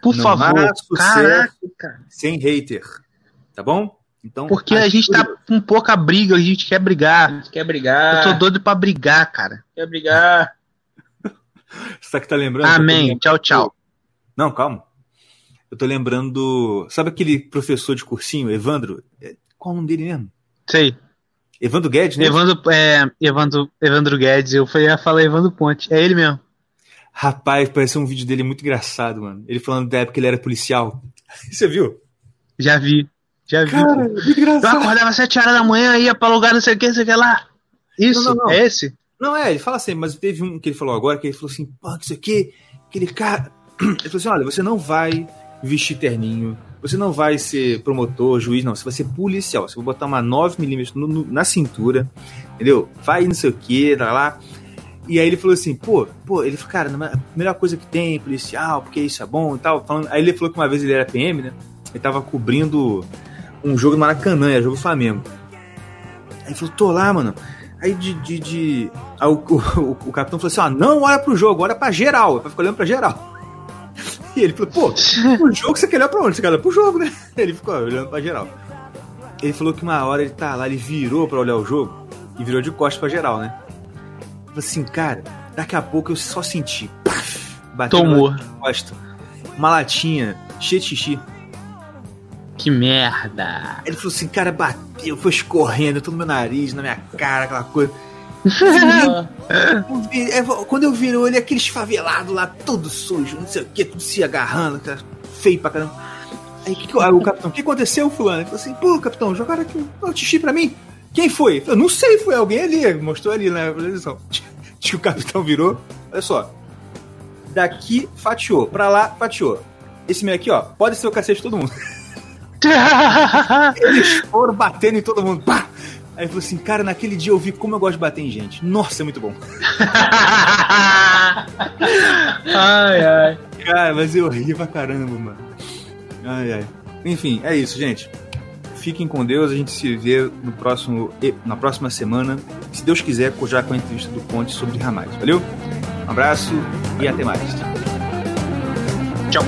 Por Não favor. há Caraca. sem hater. Tá bom? Então, Porque a gente tá com pouca briga, a gente quer A brigar. gente quer brigar. Eu tô doido pra brigar, cara. Quer brigar. Você que tá lembrando? que eu tô Amém. lembrando- Tchau, tchau. Não, calma. Eu tô lembrando. do- Sabe aquele professor de cursinho, Evandro? É, Qual o nome dele mesmo? Sei. Evandro Guedes, né? Evandro, é, Evandro, Evandro Guedes, eu falei- ia falar Evandro Ponte. É ele mesmo. Rapaz, pareceu um vídeo dele muito engraçado, mano. Ele falando da época que ele era policial. Você viu? Já vi. Já vi. Cara, pô. muito Eu engraçado. acordava às 7 horas da manhã, ia pra lugar não sei o que, não sei o que lá. Isso, Não, não, não. é esse? Não, é, ele fala assim, mas teve um que ele falou agora, que ele falou assim, pô, que isso aqui, aquele cara. Ele falou assim: olha, você não vai vestir terninho, você não vai ser promotor, juiz, não, você vai ser policial. Você vai botar uma 9mm no- no- na cintura, entendeu? Vai não sei o que, tá lá. E aí ele falou assim, pô, pô, ele falou, cara, a melhor coisa que tem, policial, porque isso é bom e tal. Falando, aí ele falou que uma vez ele era PM, né? Ele tava cobrindo um jogo no Maracanã, era jogo do Flamengo. Aí ele falou, tô lá, mano. Aí de. de, de... Aí o, o, o capitão falou assim: ó, não olha pro jogo, olha pra geral, é pra ficar olhando pra geral. E ele falou, pô, o jogo você quer olhar pra onde? Você quer olhar pro jogo, né? Ele ficou olhando pra geral. Ele falou que uma hora ele tá lá, ele virou pra olhar o jogo e virou de costas pra geral, né? Ele falou assim, cara, daqui a pouco eu só senti. Paf, bateu Tomou. costa. Uma latinha cheia de xixi. Que merda. Ele falou assim, cara, bateu, foi escorrendo, tudo no meu nariz, na minha cara, aquela coisa. Eu é, Quando eu vi ele, aqueles favelados lá, todo sujo, não sei o que, tudo se agarrando, cara, feio pra caramba. Aí, que que eu- o capitão, o que aconteceu, fulano? Ele falou assim, pô, capitão, jogaram aqui um xixi pra mim. Quem foi? Falou, não sei, foi alguém ali, mostrou ali na televisão. Diz que o capitão virou, olha só, daqui fatiou, pra lá fatiou. Esse meio aqui, ó, pode ser o cacete de todo mundo. Eles foram batendo em todo mundo, pá! Aí ele falou assim, cara, naquele dia eu vi como eu gosto de bater em gente. Nossa, é muito bom. ai, ai. Cara, mas eu ri pra caramba, mano. Ai, ai. Enfim, é isso, gente. Fiquem com Deus, a gente se vê no próximo, na próxima semana. Se Deus quiser, já com a entrevista do Ponte sobre Ramais. Valeu? Um abraço e até mais. Tchau.